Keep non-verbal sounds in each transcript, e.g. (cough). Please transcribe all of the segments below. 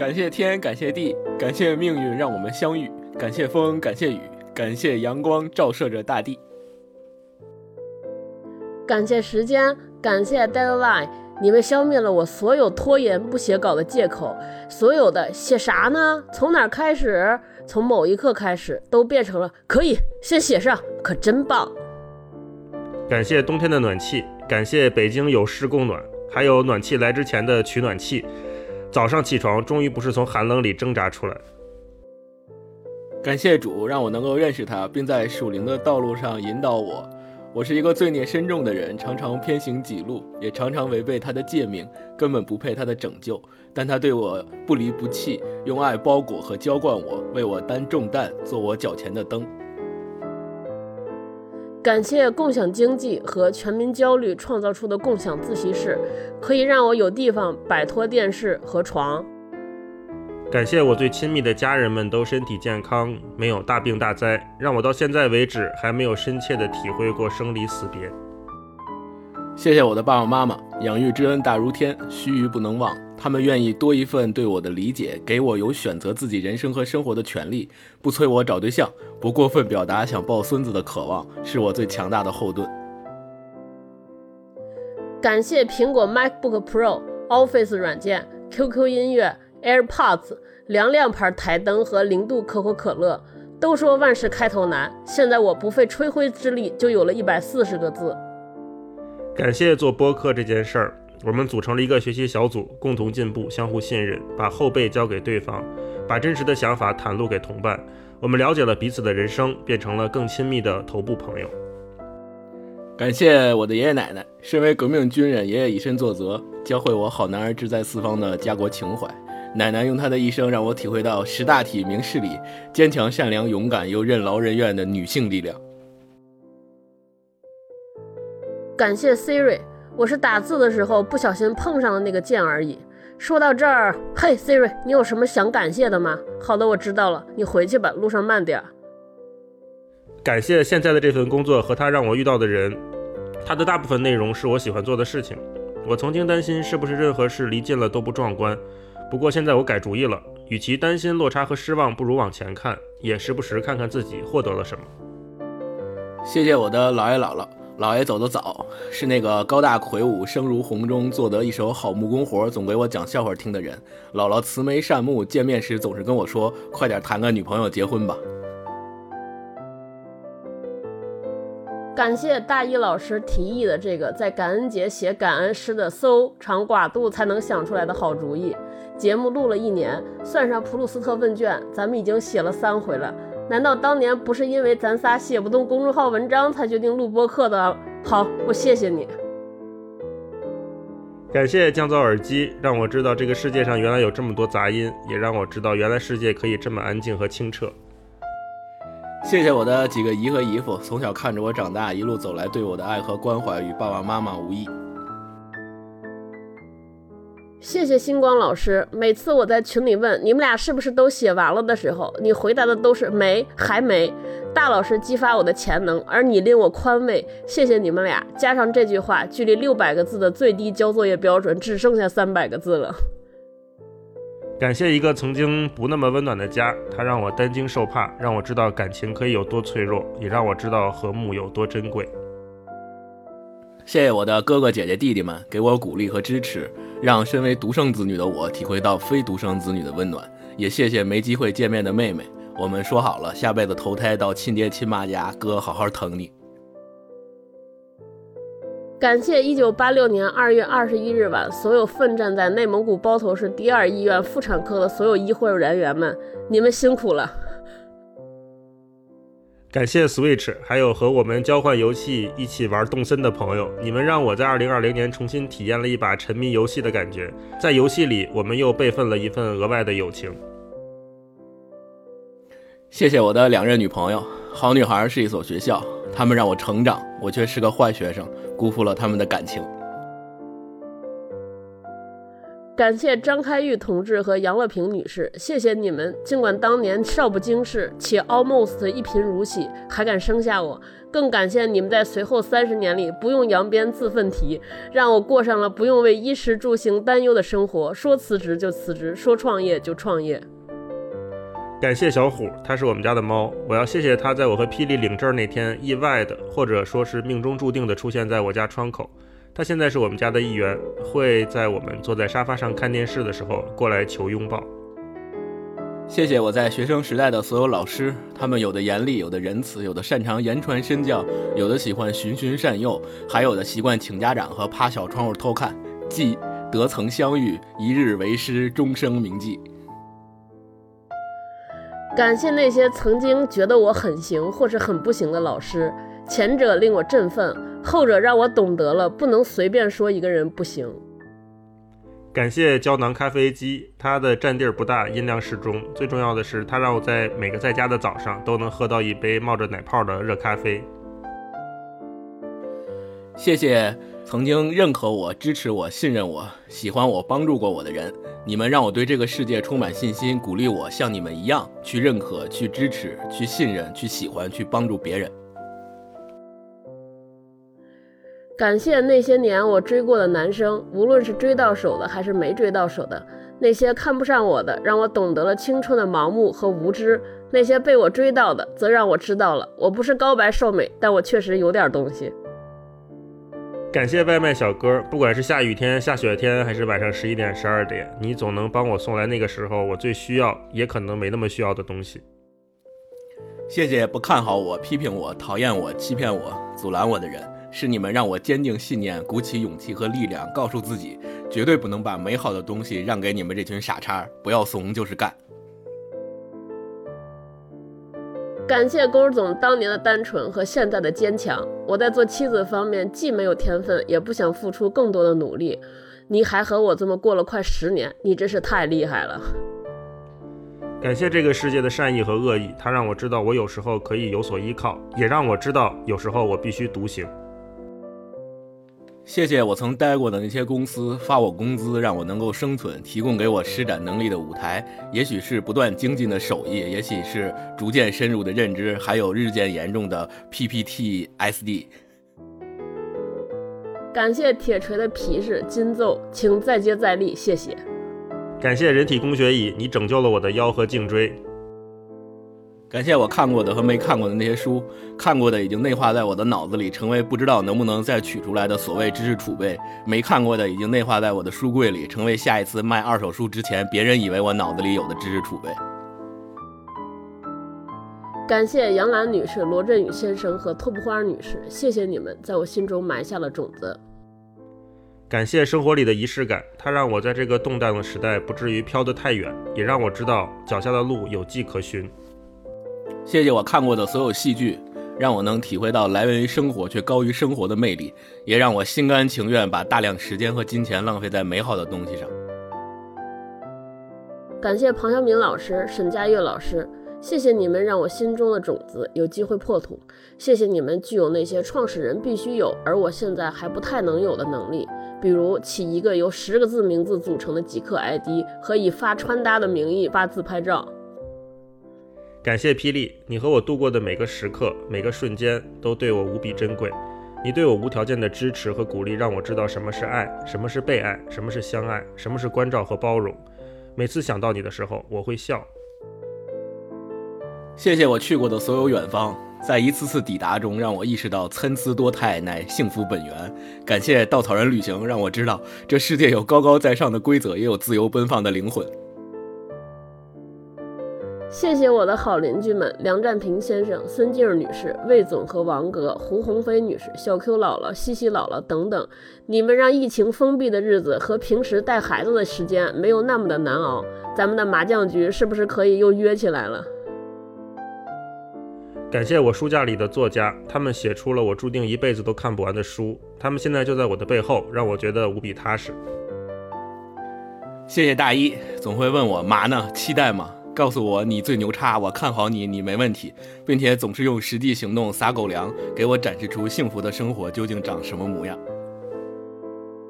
感谢天，感谢地，感谢命运让我们相遇，感谢风，感谢雨，感谢阳光照射着大地，感谢时间，感谢 deadline，你们消灭了我所有拖延不写稿的借口，所有的写啥呢？从哪儿开始？从某一刻开始，都变成了可以先写上，可真棒。感谢冬天的暖气，感谢北京有湿供暖，还有暖气来之前的取暖器。早上起床，终于不是从寒冷里挣扎出来。感谢主，让我能够认识他，并在属灵的道路上引导我。我是一个罪孽深重的人，常常偏行己路，也常常违背他的诫命，根本不配他的拯救。但他对我不离不弃，用爱包裹和浇灌我，为我担重担，做我脚前的灯。感谢共享经济和全民焦虑创造出的共享自习室，可以让我有地方摆脱电视和床。感谢我最亲密的家人们都身体健康，没有大病大灾，让我到现在为止还没有深切的体会过生离死别。谢谢我的爸爸妈妈，养育之恩大如天，须臾不能忘。他们愿意多一份对我的理解，给我有选择自己人生和生活的权利，不催我找对象，不过分表达想抱孙子的渴望，是我最强大的后盾。感谢苹果 MacBook Pro、Office 软件、QQ 音乐、AirPods、凉亮牌台灯和零度可口可乐。都说万事开头难，现在我不费吹灰之力就有了一百四十个字。感谢做播客这件事儿。我们组成了一个学习小组，共同进步，相互信任，把后背交给对方，把真实的想法袒露给同伴。我们了解了彼此的人生，变成了更亲密的头部朋友。感谢我的爷爷奶奶，身为革命军人，爷爷以身作则，教会我好男儿志在四方的家国情怀。奶奶用她的一生让我体会到识大体、明事理、坚强、善良、勇敢又任劳任怨的女性力量。感谢 Siri。我是打字的时候不小心碰上了那个键而已。说到这儿，嘿，Siri，你有什么想感谢的吗？好的，我知道了，你回去吧，路上慢点。感谢现在的这份工作和他让我遇到的人，他的大部分内容是我喜欢做的事情。我曾经担心是不是任何事离近了都不壮观，不过现在我改主意了，与其担心落差和失望，不如往前看，也时不时看看自己获得了什么。谢谢我的姥爷姥姥。老爷走得早，是那个高大魁梧、声如洪钟、做得一手好木工活、总给我讲笑话听的人。姥姥慈眉善目，见面时总是跟我说：“快点谈个女朋友，结婚吧。”感谢大一老师提议的这个在感恩节写感恩诗的搜肠寡肚才能想出来的好主意。节目录了一年，算上普鲁斯特问卷，咱们已经写了三回了。难道当年不是因为咱仨写不动公众号文章才决定录播课的？好，我谢谢你。感谢降噪耳机，让我知道这个世界上原来有这么多杂音，也让我知道原来世界可以这么安静和清澈。谢谢我的几个姨和姨父，从小看着我长大，一路走来对我的爱和关怀与爸爸妈妈无异。谢谢星光老师。每次我在群里问你们俩是不是都写完了的时候，你回答的都是没，还没。大老师激发我的潜能，而你令我宽慰。谢谢你们俩。加上这句话，距离六百个字的最低交作业标准只剩下三百个字了。感谢一个曾经不那么温暖的家，它让我担惊受怕，让我知道感情可以有多脆弱，也让我知道和睦有多珍贵。谢谢我的哥哥姐姐弟弟们给我鼓励和支持，让身为独生子女的我体会到非独生子女的温暖。也谢谢没机会见面的妹妹，我们说好了，下辈子投胎到亲爹亲妈家，哥好好疼你。感谢一九八六年二月二十一日晚所有奋战在内蒙古包头市第二医院妇产科的所有医护人员们，你们辛苦了。感谢 Switch，还有和我们交换游戏、一起玩动森的朋友，你们让我在2020年重新体验了一把沉迷游戏的感觉。在游戏里，我们又备份了一份额外的友情。谢谢我的两任女朋友，好女孩是一所学校，她们让我成长，我却是个坏学生，辜负了他们的感情。感谢张开玉同志和杨乐平女士，谢谢你们。尽管当年少不经事，且 almost 一贫如洗，还敢生下我。更感谢你们在随后三十年里不用扬鞭自奋蹄，让我过上了不用为衣食住行担忧的生活。说辞职就辞职，说创业就创业。感谢小虎，它是我们家的猫。我要谢谢它，在我和霹雳领证那天，意外的或者说是命中注定的出现在我家窗口。它现在是我们家的一员，会在我们坐在沙发上看电视的时候过来求拥抱。谢谢我在学生时代的所有老师，他们有的严厉，有的仁慈，有的擅长言传身教，有的喜欢循循善诱，还有的习惯请家长和趴小窗户偷看。记得曾相遇，一日为师，终生铭记。感谢那些曾经觉得我很行或是很不行的老师，前者令我振奋，后者让我懂得了不能随便说一个人不行。感谢胶囊咖啡机，它的占地儿不大，音量适中。最重要的是，它让我在每个在家的早上都能喝到一杯冒着奶泡的热咖啡。谢谢曾经认可我、支持我、信任我、喜欢我、帮助过我的人，你们让我对这个世界充满信心，鼓励我像你们一样去认可、去支持、去信任、去喜欢、去帮助别人。感谢那些年我追过的男生，无论是追到手的还是没追到手的；那些看不上我的，让我懂得了青春的盲目和无知；那些被我追到的，则让我知道了我不是高白瘦美，但我确实有点东西。感谢外卖小哥，不管是下雨天、下雪天，还是晚上十一点、十二点，你总能帮我送来那个时候我最需要，也可能没那么需要的东西。谢谢不看好我、批评我、讨厌我、欺骗我、阻拦我的人。是你们让我坚定信念，鼓起勇气和力量，告诉自己绝对不能把美好的东西让给你们这群傻叉，不要怂就是干。感谢勾总当年的单纯和现在的坚强。我在做妻子方面既没有天分，也不想付出更多的努力。你还和我这么过了快十年，你真是太厉害了。感谢这个世界的善意和恶意，它让我知道我有时候可以有所依靠，也让我知道有时候我必须独行。谢谢我曾待过的那些公司发我工资，让我能够生存，提供给我施展能力的舞台。也许是不断精进的手艺，也许是逐渐深入的认知，还有日渐严重的 PPTSD。感谢铁锤的皮实金奏，请再接再厉，谢谢。感谢人体工学椅，你拯救了我的腰和颈椎。感谢我看过的和没看过的那些书，看过的已经内化在我的脑子里，成为不知道能不能再取出来的所谓知识储备；没看过的已经内化在我的书柜里，成为下一次卖二手书之前别人以为我脑子里有的知识储备。感谢杨澜女士、罗振宇先生和托布花女士，谢谢你们在我心中埋下了种子。感谢生活里的仪式感，它让我在这个动荡的时代不至于飘得太远，也让我知道脚下的路有迹可循。谢谢我看过的所有戏剧，让我能体会到来源于生活却高于生活的魅力，也让我心甘情愿把大量时间和金钱浪费在美好的东西上。感谢庞晓明老师、沈佳悦老师，谢谢你们让我心中的种子有机会破土。谢谢你们具有那些创始人必须有，而我现在还不太能有的能力，比如起一个由十个字名字组成的极客 ID 和以发穿搭的名义发自拍照。感谢霹雳，你和我度过的每个时刻、每个瞬间都对我无比珍贵。你对我无条件的支持和鼓励，让我知道什么是爱，什么是被爱，什么是相爱，什么是关照和包容。每次想到你的时候，我会笑。谢谢我去过的所有远方，在一次次抵达中，让我意识到参差多态乃幸福本源。感谢稻草人旅行，让我知道这世界有高高在上的规则，也有自由奔放的灵魂。谢谢我的好邻居们：梁占平先生、孙静女士、魏总和王哥、胡鸿飞女士、小 Q 姥姥、西西姥姥等等。你们让疫情封闭的日子和平时带孩子的时间没有那么的难熬。咱们的麻将局是不是可以又约起来了？感谢我书架里的作家，他们写出了我注定一辈子都看不完的书。他们现在就在我的背后，让我觉得无比踏实。谢谢大一，总会问我嘛呢？期待吗？告诉我你最牛叉，我看好你，你没问题，并且总是用实际行动撒狗粮，给我展示出幸福的生活究竟长什么模样。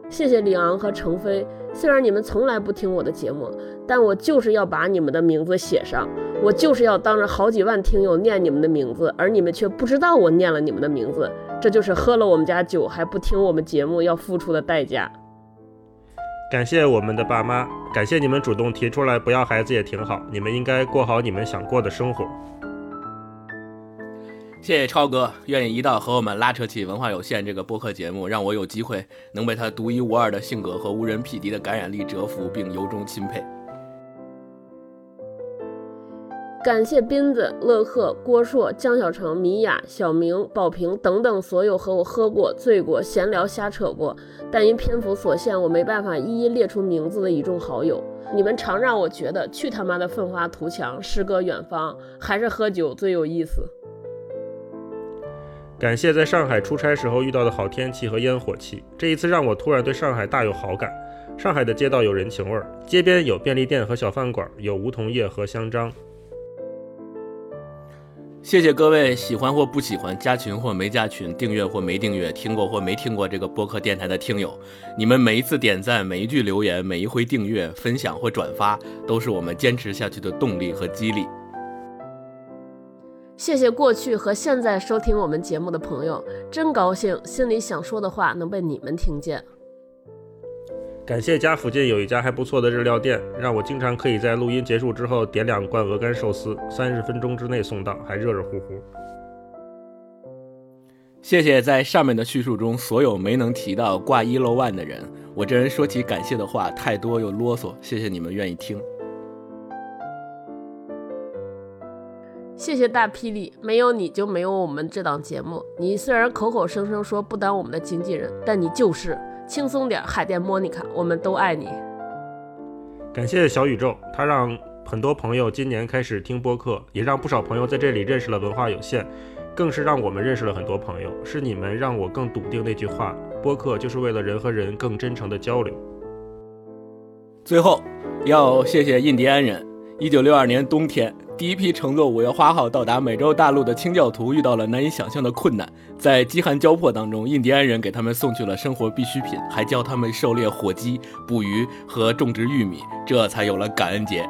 谢谢李昂和程飞。虽然你们从来不听我的节目，但我就是要把你们的名字写上，我就是要当着好几万听友念你们的名字，而你们却不知道我念了你们的名字。这就是喝了我们家酒还不听我们节目要付出的代价。感谢我们的爸妈，感谢你们主动提出来不要孩子也挺好，你们应该过好你们想过的生活。谢谢超哥，愿意一道和我们拉扯起文化有限这个播客节目，让我有机会能被他独一无二的性格和无人匹敌的感染力折服，并由衷钦佩。感谢斌子、乐克、郭硕、江小成、米娅、小明、宝平等等所有和我喝过、醉过、闲聊瞎扯过，但因篇幅所限，我没办法一一列出名字的一众好友。你们常让我觉得去他妈的奋发图强、诗歌远方，还是喝酒最有意思。感谢在上海出差时候遇到的好天气和烟火气，这一次让我突然对上海大有好感。上海的街道有人情味儿，街边有便利店和小饭馆，有梧桐叶和香樟。谢谢各位喜欢或不喜欢、加群或没加群、订阅或没订阅、听过或没听过这个播客电台的听友，你们每一次点赞、每一句留言、每一回订阅、分享或转发，都是我们坚持下去的动力和激励。谢谢过去和现在收听我们节目的朋友，真高兴，心里想说的话能被你们听见。感谢家附近有一家还不错的日料店，让我经常可以在录音结束之后点两罐鹅肝寿司，三十分钟之内送到，还热热乎乎。谢谢在上面的叙述中所有没能提到挂一漏万的人，我这人说起感谢的话太多又啰嗦，谢谢你们愿意听。谢谢大霹雳，没有你就没有我们这档节目。你虽然口口声声说不当我们的经纪人，但你就是轻松点，海淀莫妮卡，我们都爱你。感谢小宇宙，它让很多朋友今年开始听播客，也让不少朋友在这里认识了文化有限，更是让我们认识了很多朋友。是你们让我更笃定那句话：播客就是为了人和人更真诚的交流。最后，要谢谢印第安人。一九六二年冬天，第一批乘坐五月花号到达美洲大陆的清教徒遇到了难以想象的困难，在饥寒交迫当中，印第安人给他们送去了生活必需品，还教他们狩猎火鸡、捕鱼和种植玉米，这才有了感恩节。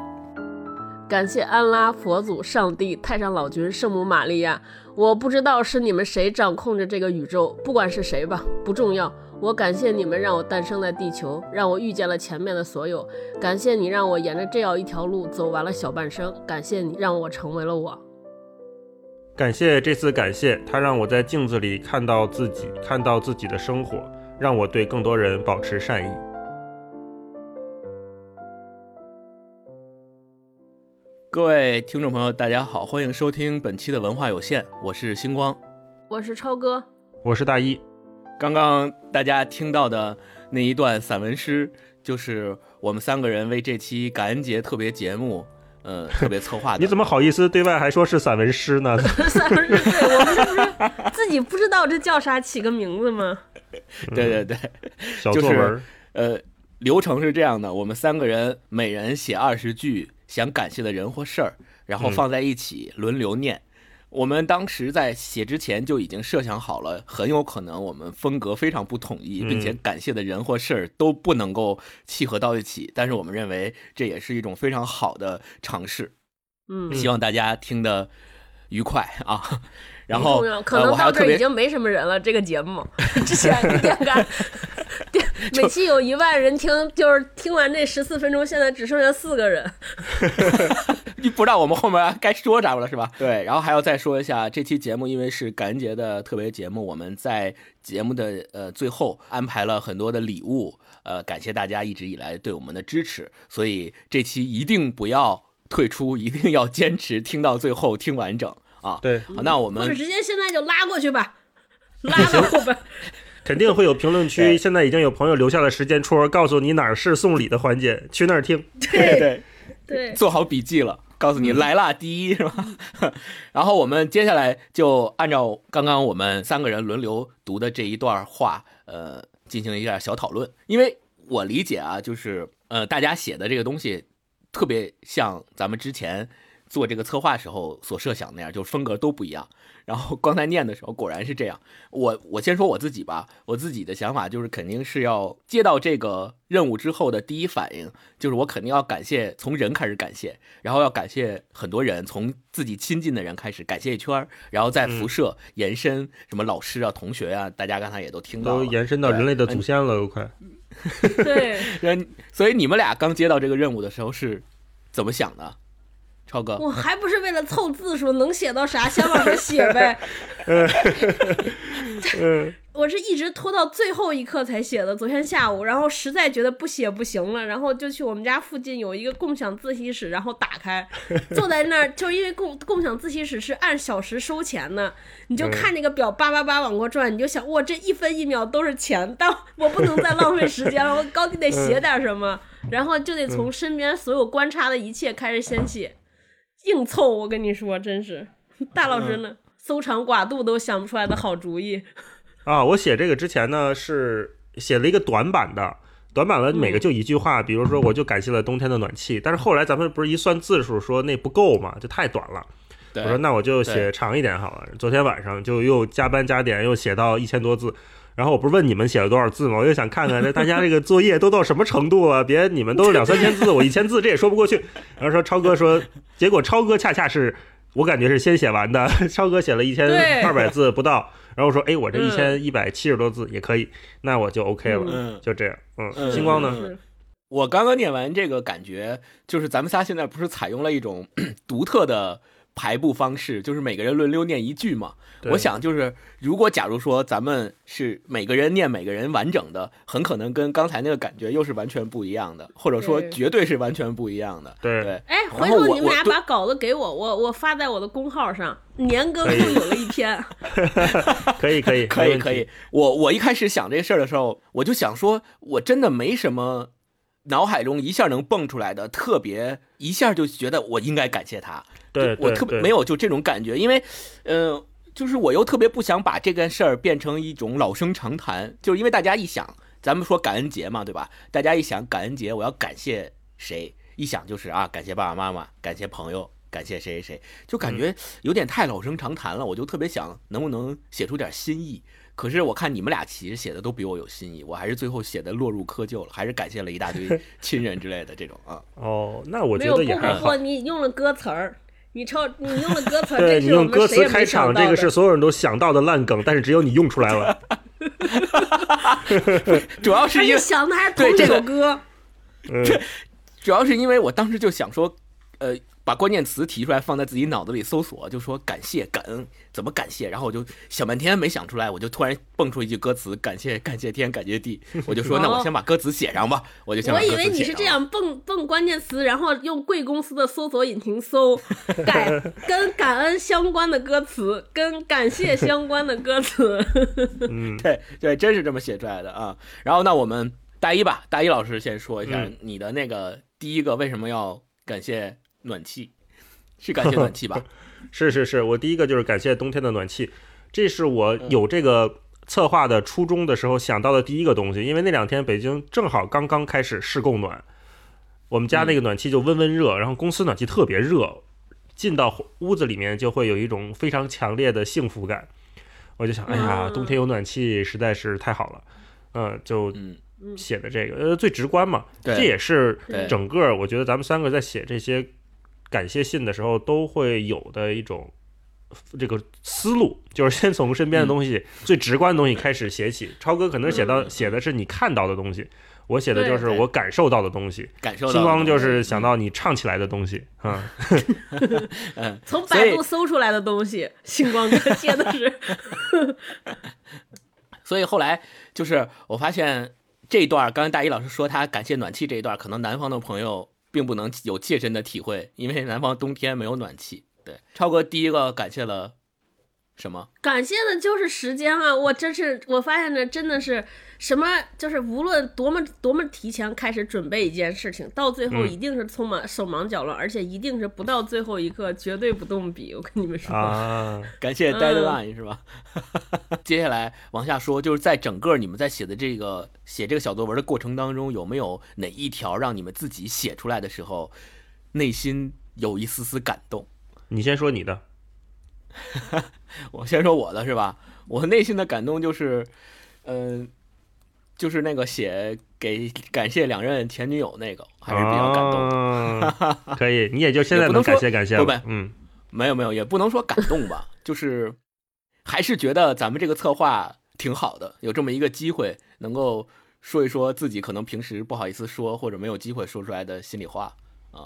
感谢安拉、佛祖、上帝、太上老君、圣母玛利亚。我不知道是你们谁掌控着这个宇宙，不管是谁吧，不重要。我感谢你们让我诞生在地球，让我遇见了前面的所有。感谢你让我沿着这样一条路走完了小半生。感谢你让我成为了我。感谢这次感谢，它让我在镜子里看到自己，看到自己的生活，让我对更多人保持善意。各位听众朋友，大家好，欢迎收听本期的文化有限，我是星光，我是超哥，我是大一。刚刚大家听到的那一段散文诗，就是我们三个人为这期感恩节特别节目，呃，特别策划的。你怎么好意思对外还说是散文诗呢？散文诗，对我们这不是自己不知道这叫啥，起个名字吗？(laughs) 对对对，小作文。呃，流程是这样的：我们三个人每人写二十句想感谢的人或事儿，然后放在一起轮流念。我们当时在写之前就已经设想好了，很有可能我们风格非常不统一，并且感谢的人或事儿都不能够契合到一起。但是我们认为这也是一种非常好的尝试，嗯，希望大家听得愉快啊。然后可能到这已经没什么人了。这个节目 (laughs) 之前电杆，(laughs) 每期有一万人听，就是听完这十四分钟，现在只剩下四个人。(laughs) 你不知道我们后面该说啥了是吧？对，然后还要再说一下，这期节目因为是感恩节的特别节目，我们在节目的呃最后安排了很多的礼物，呃，感谢大家一直以来对我们的支持，所以这期一定不要退出，一定要坚持听到最后，听完整。啊，对，那我们或者直接现在就拉过去吧，拉到后边，(laughs) 肯定会有评论区。现在已经有朋友留下了时间戳，告诉你哪儿是送礼的环节，去那儿听。(laughs) 对对对，做好笔记了，告诉你来啦，第一是吧？(laughs) 然后我们接下来就按照刚刚我们三个人轮流读的这一段话，呃，进行一下小讨论。因为我理解啊，就是呃，大家写的这个东西特别像咱们之前。做这个策划时候所设想那样，就是风格都不一样。然后刚才念的时候果然是这样。我我先说我自己吧，我自己的想法就是肯定是要接到这个任务之后的第一反应就是我肯定要感谢从人开始感谢，然后要感谢很多人，从自己亲近的人开始感谢一圈，然后再辐射延伸什么老师啊、同学啊，大家刚才也都听到都延伸到人类的祖先了，都快。(laughs) 对，所以你们俩刚接到这个任务的时候是怎么想的？超哥，我还不是为了凑字数，能写到啥先往上写呗。(laughs) (laughs) 我是一直拖到最后一刻才写的，昨天下午，然后实在觉得不写不行了，然后就去我们家附近有一个共享自习室，然后打开，(laughs) 坐在那儿，就因为共共享自习室是按小时收钱的，你就看那个表叭叭叭往过转，你就想，哇，这一分一秒都是钱，但我不能再浪费时间了，我高低得写点什么，然后就得从身边所有观察的一切开始先写。硬凑，我跟你说，真是大老师呢，搜肠刮肚都想不出来的好主意 (laughs) 啊！我写这个之前呢，是写了一个短版的，短版的每个就一句话，比如说我就感谢了冬天的暖气。但是后来咱们不是一算字数，说那不够嘛，就太短了。我说那我就写长一点好了。昨天晚上就又加班加点，又写到一千多字。然后我不是问你们写了多少字吗？我就想看看这大家这个作业都到什么程度了。(laughs) 别你们都两三千字，我一千字这也说不过去。然后说超哥说，结果超哥恰恰是我感觉是先写完的。(laughs) 超哥写了一千二百字不到，然后说哎，我这一千一百七十多字也可以，那我就 OK 了。嗯，就这样。嗯，星光呢？我刚刚念完这个感觉，就是咱们仨现在不是采用了一种 (clears throat) 独特的。排布方式就是每个人轮流念一句嘛。我想就是，如果假如说咱们是每个人念每个人完整的，很可能跟刚才那个感觉又是完全不一样的，或者说绝对是完全不一样的。对对。哎，回头你们俩把稿子给我，我我发在我的公号上，年更又有了一篇。(laughs) (laughs) 可以可以可以可以。我我一开始想这事儿的时候，我就想说，我真的没什么。脑海中一下能蹦出来的，特别一下就觉得我应该感谢他。对，我特别没有就这种感觉，因为，呃，就是我又特别不想把这件事儿变成一种老生常谈，就是因为大家一想，咱们说感恩节嘛，对吧？大家一想感恩节，我要感谢谁？一想就是啊，感谢爸爸妈妈，感谢朋友，感谢谁谁谁，就感觉有点太老生常谈了。我就特别想，能不能写出点新意？可是我看你们俩其实写的都比我有新意，我还是最后写的落入窠臼了，还是感谢了一大堆 (laughs) 亲人之类的这种啊。哦，那我觉得也还好。你用了歌词儿，你抄你用的歌词 (laughs) 儿，对你用歌词开场，这个是所有人都想到的烂梗，但是只有你用出来了。(laughs) (laughs) 主要是因为想的还是同一首歌。这，主要是因为我当时就想说，呃。把关键词提出来，放在自己脑子里搜索，就说感谢、感恩，怎么感谢？然后我就想半天没想出来，我就突然蹦出一句歌词：感谢、感谢天、感谢地。我就说，(laughs) 那我先把歌词写上吧。我就我以为你是这样蹦蹦关键词，然后用贵公司的搜索引擎搜 (laughs) 感跟感恩相关的歌词，跟感谢相关的歌词。(laughs) 嗯，对对，真是这么写出来的啊。然后那我们大一吧，大一老师先说一下你的那个第一个为什么要感谢。暖气 (laughs) 是感谢暖气吧？(laughs) 是是是，我第一个就是感谢冬天的暖气，这是我有这个策划的初衷的时候想到的第一个东西。因为那两天北京正好刚刚开始试供暖，我们家那个暖气就温温热，然后公司暖气特别热，进到屋子里面就会有一种非常强烈的幸福感。我就想，哎呀，冬天有暖气实在是太好了，嗯，就写的这个呃最直观嘛，这也是整个我觉得咱们三个在写这些。感谢信的时候都会有的一种这个思路，就是先从身边的东西最直观的东西开始写起。超哥可能写到写的是你看到的东西，我写的就是我感受到的东西。感受星光就是想到你唱起来的东西啊。嗯，(laughs) 从百度搜出来的东西，星光哥写的是。(laughs) 所以后来就是我发现这一段，刚才大一老师说他感谢暖气这一段，可能南方的朋友。并不能有切身的体会，因为南方冬天没有暖气。对，超哥第一个感谢了什么？感谢的就是时间啊！我真是我发现的真的是什么，就是无论多么多么提前开始准备一件事情，到最后一定是匆忙手忙脚乱，而且一定是不到最后一刻绝对不动笔。我跟你们说啊，感谢 deadline 是吧？(laughs) 接下来往下说，就是在整个你们在写的这个写这个小作文的过程当中，有没有哪一条让你们自己写出来的时候，内心有一丝丝感动。你先说你的，(laughs) 我先说我的是吧？我内心的感动就是，嗯、就是那个写给感谢两任前女友那个，还是比较感动的。动。(laughs) 可以，你也就现在能感谢感谢不不。了嗯没有没有，也不能说感动吧，就是还是觉得咱们这个策划挺好的，有这么一个机会能够说一说自己可能平时不好意思说或者没有机会说出来的心里话。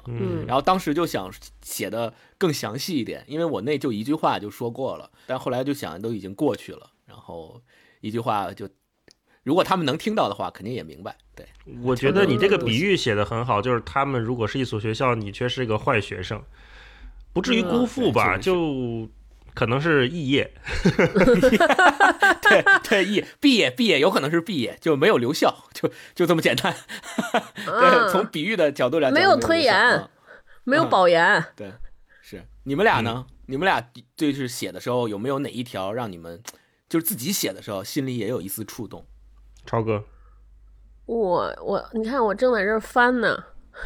嗯然后当时就想写的更详细一点，因为我那就一句话就说过了，但后来就想都已经过去了，然后一句话就，如果他们能听到的话，肯定也明白。对，我觉得你这个比喻写的很好，就是他们如果是一所学校，你却是一个坏学生，不至于辜负吧？嗯就可能是肄业。(laughs) 对对，肄毕业毕业有可能是毕业，就没有留校，就就这么简单。(laughs) 对，从比喻的角度来讲，没有推延嗯没有保研。对，是你们俩呢？嗯你们俩就是写的时候有没有哪一条让你们就是自己写的时候心里也有一丝触动？超哥，我我，你看我正在这儿翻呢，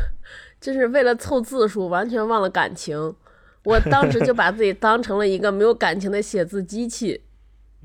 (laughs) 就是为了凑字数，完全忘了感情。我当时就把自己当成了一个没有感情的写字机器。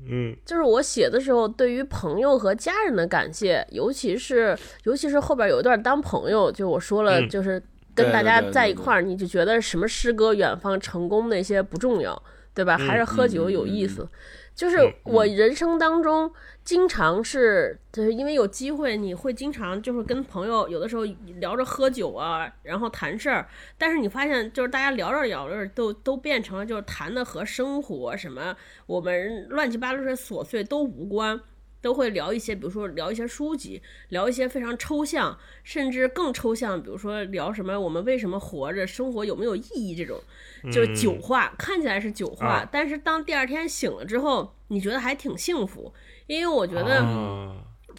嗯就是我写的时候，对于朋友和家人的感谢，尤其是尤其是后边有一段当朋友，就我说了，嗯就是跟大家在一块儿，你就觉得什么诗歌远方成功那些不重要，对吧？还是喝酒有意思。就是嗯我人生当中经常是，就是因为有机会，你会经常就是跟朋友有的时候聊着喝酒啊，然后谈事儿，但是你发现就是大家聊着聊着都都变成了就是谈的和生活什么我们乱七八糟的琐碎都无关。都会聊一些，比如说聊一些书籍，聊一些非常抽象，甚至更抽象，比如说聊什么我们为什么活着，生活有没有意义这种，就是酒话，看起来是酒话，啊。但是当第二天醒了之后，你觉得还挺幸福，因为我觉得啊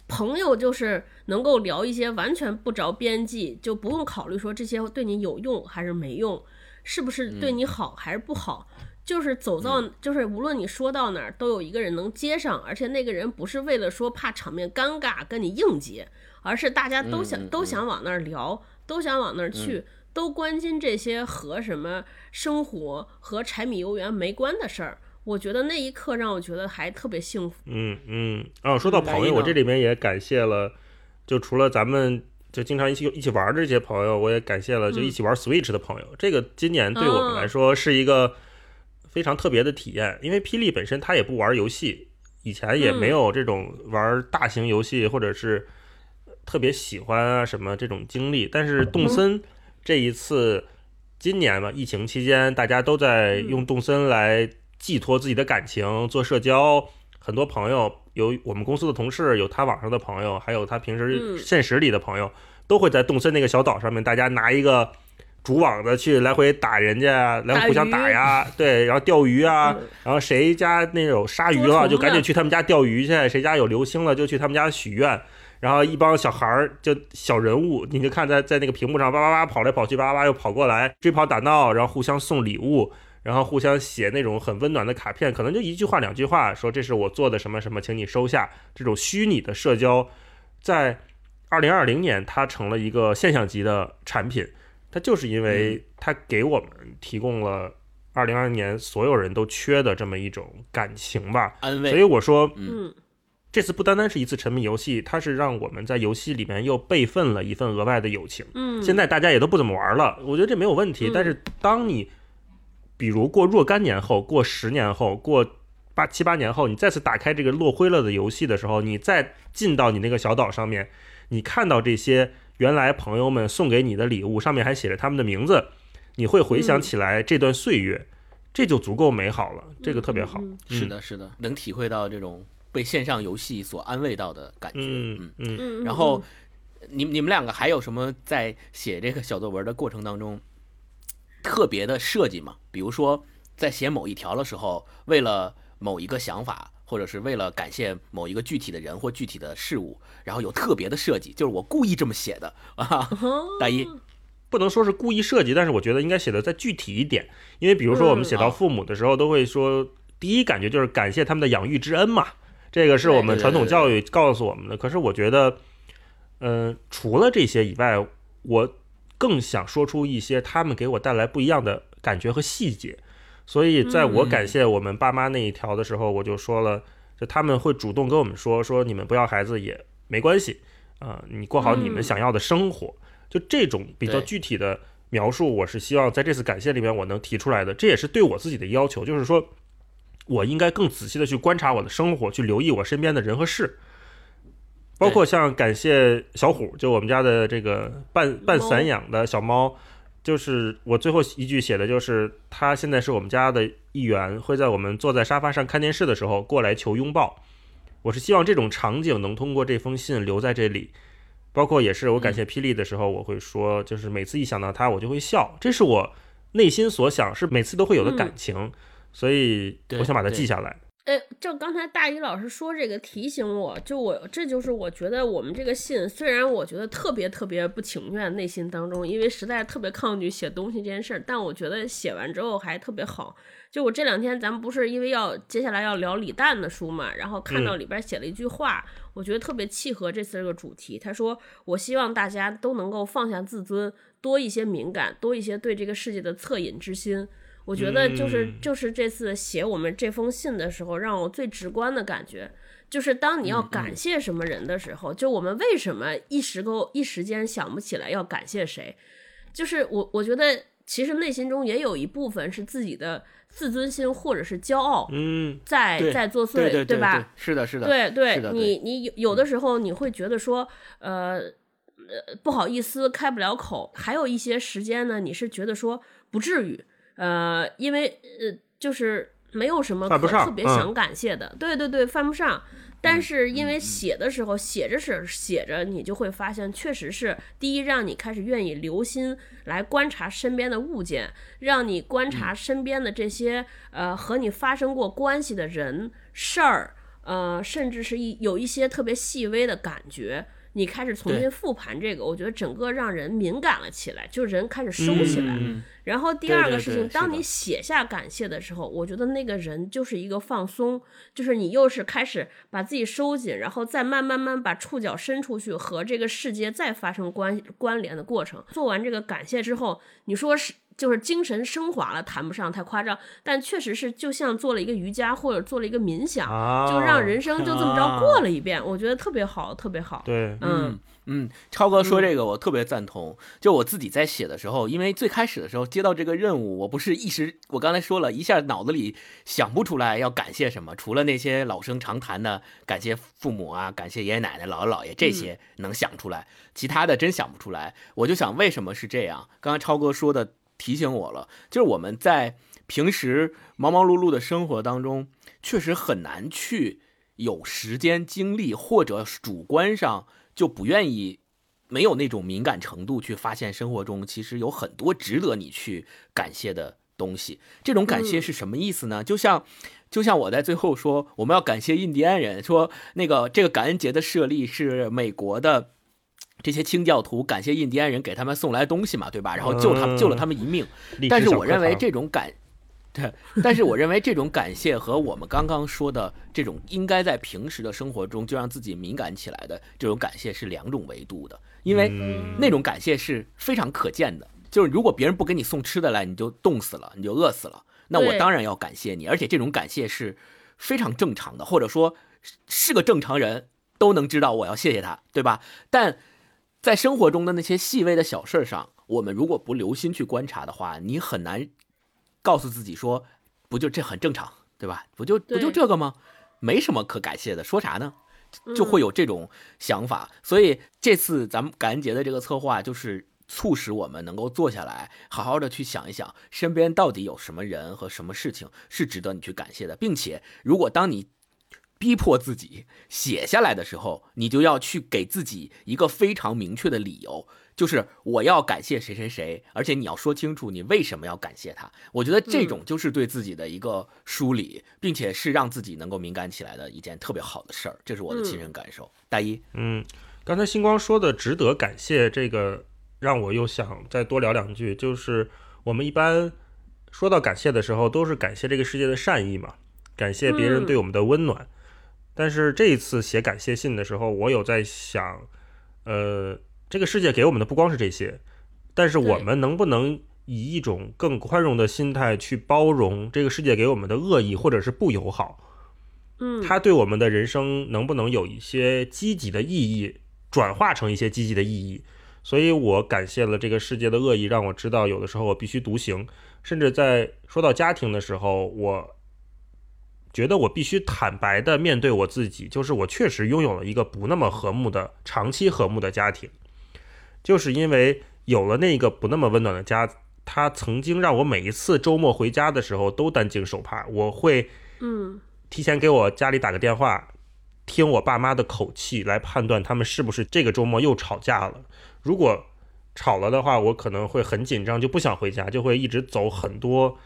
朋友就是能够聊一些完全不着边际，就不用考虑说这些对你有用还是没用，是不是对你好还是不好。就是走到，就是无论你说到哪儿，都有一个人能接上，而且那个人不是为了说怕场面尴尬跟你硬接，而是大家都想、都想往那儿聊，都想往那儿去，都关心这些和什么生活和柴米油盐没关的事儿。我觉得那一刻让我觉得还特别幸福。嗯嗯哦，说到朋友，我这里面也感谢了，就除了咱们就经常一起一起玩的这些朋友，我也感谢了就一起玩 Switch 的朋友。这个今年对我们来说是一个非常特别的体验，因为霹雳本身它也不玩游戏，以前也没有这种玩大型游戏或者是特别喜欢啊什么这种经历，但是动森这一次。今年嘛，疫情期间，大家都在用动森来寄托自己的感情，做社交。很多朋友，有我们公司的同事，有他网上的朋友，还有他平时嗯。现实里的朋友，都会在动森那个小岛上面，大家拿一个主网的去来回打人家，来回互相打呀，对，然后钓鱼啊，嗯然后谁家那种鲨鱼了，就赶紧去他们家钓鱼去；谁家有流星了，就去他们家许愿。然后一帮小孩儿，就小人物，你就看在在那个屏幕上叭叭叭跑来跑去，叭叭叭又跑过来，追跑打闹，然后互相送礼物，然后互相写那种很温暖的卡片，可能就一句话两句话，说这是我做的什么什么，请你收下。这种虚拟的社交，在二零二零年它成了一个现象级的产品，它就是因为它给我们提供了二零二零年所有人都缺的这么一种感情吧。安慰。所以我说，嗯这次不单单是一次沉迷游戏，它是让我们在游戏里面又备份了一份额外的友情。嗯，现在大家也都不怎么玩了，我觉得这没有问题。嗯但是当你比如过若干年后、过十年后、过八七八年后，你再次打开这个落灰了的游戏的时候，你再进到你那个小岛上面，你看到这些原来朋友们送给你的礼物，上面还写着他们的名字，你会回想起来这段岁月，这就足够美好了，这个特别好。嗯是的，是的，能体会到这种被线上游戏所安慰到的感觉。嗯嗯，嗯嗯，然后你你们两个还有什么在写这个小作文的过程当中特别的设计吗？比如说在写某一条的时候，为了某一个想法，或者是为了感谢某一个具体的人或具体的事物，然后有特别的设计，就是我故意这么写的啊。大一，不能说是故意设计，但是我觉得应该写的再具体一点。因为比如说我们写到父母的时候，都会说，第一感觉就是感谢他们的养育之恩嘛，这个是我们传统教育告诉我们的。可是我觉得，嗯、除了这些以外，我更想说出一些他们给我带来不一样的感觉和细节。所以，在我感谢我们爸妈那一条的时候，我就说了，就他们会主动跟我们说，说你们不要孩子也没关系，啊，你过好你们想要的生活。就这种比较具体的描述，我是希望在这次感谢里面我能提出来的。这也是对我自己的要求，就是说我应该更仔细的去观察我的生活，去留意我身边的人和事，包括像感谢小虎，就我们家的这个半半散养的小猫。就是我最后一句写的就是，他现在是我们家的一员，会在我们坐在沙发上看电视的时候过来求拥抱。我是希望这种场景能通过这封信留在这里，包括也是我感谢霹雳的时候，我会说，就是每次一想到他，我就会笑，这是我内心所想，是每次都会有的感情，所以我想把它记下来。哎，就刚才大一老师说这个提醒我，就我这就是我觉得我们这个信，虽然我觉得特别特别不情愿，内心当中，因为实在特别抗拒写东西这件事儿，但我觉得写完之后还特别好。就我这两天，咱们不是因为要接下来要聊李诞的书嘛，然后看到里边写了一句话，我觉得特别契合这次这个主题。他说：“我希望大家都能够放下自尊，多一些敏感，多一些对这个世界的恻隐之心。”我觉得就是就是这次写我们这封信的时候，让我最直观的感觉，就是当你要感谢什么人的时候，就我们为什么一时够一时间想不起来要感谢谁，就是我我觉得其实内心中也有一部分是自己的自尊心或者是骄傲，嗯，在在作祟，对对吧？是的，是的，对对，你你有有的时候你会觉得说，呃呃不好意思开不了口，还有一些时间呢，你是觉得说不至于。呃，因为呃，就是没有什么可特别想感谢的，对对对，犯不上。但是因为写的时候写着写写着，你就会发现，确实是第一，让你开始愿意留心来观察身边的物件，让你观察身边的这些呃和你发生过关系的人事儿，呃，甚至是一有一些特别细微的感觉。你开始重新复盘这个，我觉得整个让人敏感了起来，就人开始收起来。然后第二个事情，当你写下感谢的时候，我觉得那个人就是一个放松，就是你又是开始把自己收紧，然后再慢慢慢把触角伸出去，和这个世界再发生关关联的过程。做完这个感谢之后，你说是。就是精神升华了，谈不上太夸张，但确实是就像做了一个瑜伽或者做了一个冥想，就让人生就这么着过了一遍，我觉得特别好，特别好。对，嗯嗯，超哥说这个我特别赞同。就我自己在写的时候，因为最开始的时候接到这个任务，我不是一时，我刚才说了一下，脑子里想不出来要感谢什么，除了那些老生常谈的感谢父母啊，感谢爷爷奶奶、姥姥姥爷这些能想出来，其他的真想不出来。我就想为什么是这样？刚刚超哥说的。提醒我了，就是我们在平时忙忙碌碌的生活当中，确实很难去有时间精力，或者主观上就不愿意，没有那种敏感程度去发现生活中其实有很多值得你去感谢的东西。这种感谢是什么意思呢？就像，就像我在最后说，我们要感谢印第安人，说那个这个感恩节的设立是美国的。这些清教徒感谢印第安人给他们送来东西嘛，对吧？然后救他们，救了他们一命。但是我认为这种感，对，(laughs) 但是我认为这种感谢和我们刚刚说的这种应该在平时的生活中就让自己敏感起来的这种感谢是两种维度的。因为那种感谢是非常可见的，就是如果别人不给你送吃的来，你就冻死了，你就饿死了。那我当然要感谢你，而且这种感谢是非常正常的，或者说是个正常人都能知道我要谢谢他，对吧？但在生活中的那些细微的小事上，我们如果不留心去观察的话，你很难告诉自己说，不就这很正常，对吧？不就不就这个吗？没什么可感谢的，说啥呢？就会有这种想法。所以这次咱们感恩节的这个策划，就是促使我们能够坐下来，好好的去想一想，身边到底有什么人和什么事情是值得你去感谢的，并且如果当你。逼迫自己写下来的时候，你就要去给自己一个非常明确的理由，就是我要感谢谁谁谁，而且你要说清楚你为什么要感谢他。我觉得这种就是对自己的一个梳理，并且是让自己能够敏感起来的一件特别好的事儿，这是我的亲身感受。大一，嗯，刚才星光说的值得感谢，这个让我又想再多聊两句，就是我们一般说到感谢的时候，都是感谢这个世界的善意嘛，感谢别人对我们的温暖。但是这一次写感谢信的时候，我有在想，呃，这个世界给我们的不光是这些，但是我们能不能以一种更宽容的心态去包容这个世界给我们的恶意或者是不友好？嗯，它对我们的人生能不能有一些积极的意义，转化成一些积极的意义？所以我感谢了这个世界的恶意，让我知道有的时候我必须独行，甚至在说到家庭的时候，我觉得我必须坦白的面对我自己，就是我确实拥有了一个不那么和睦的、长期和睦的家庭，就是因为有了那个不那么温暖的家，他曾经让我每一次周末回家的时候都担惊受怕，我会嗯提前给我家里打个电话，听我爸妈的口气来判断他们是不是这个周末又吵架了。如果吵了的话，我可能会很紧张，就不想回家，就会一直走很多，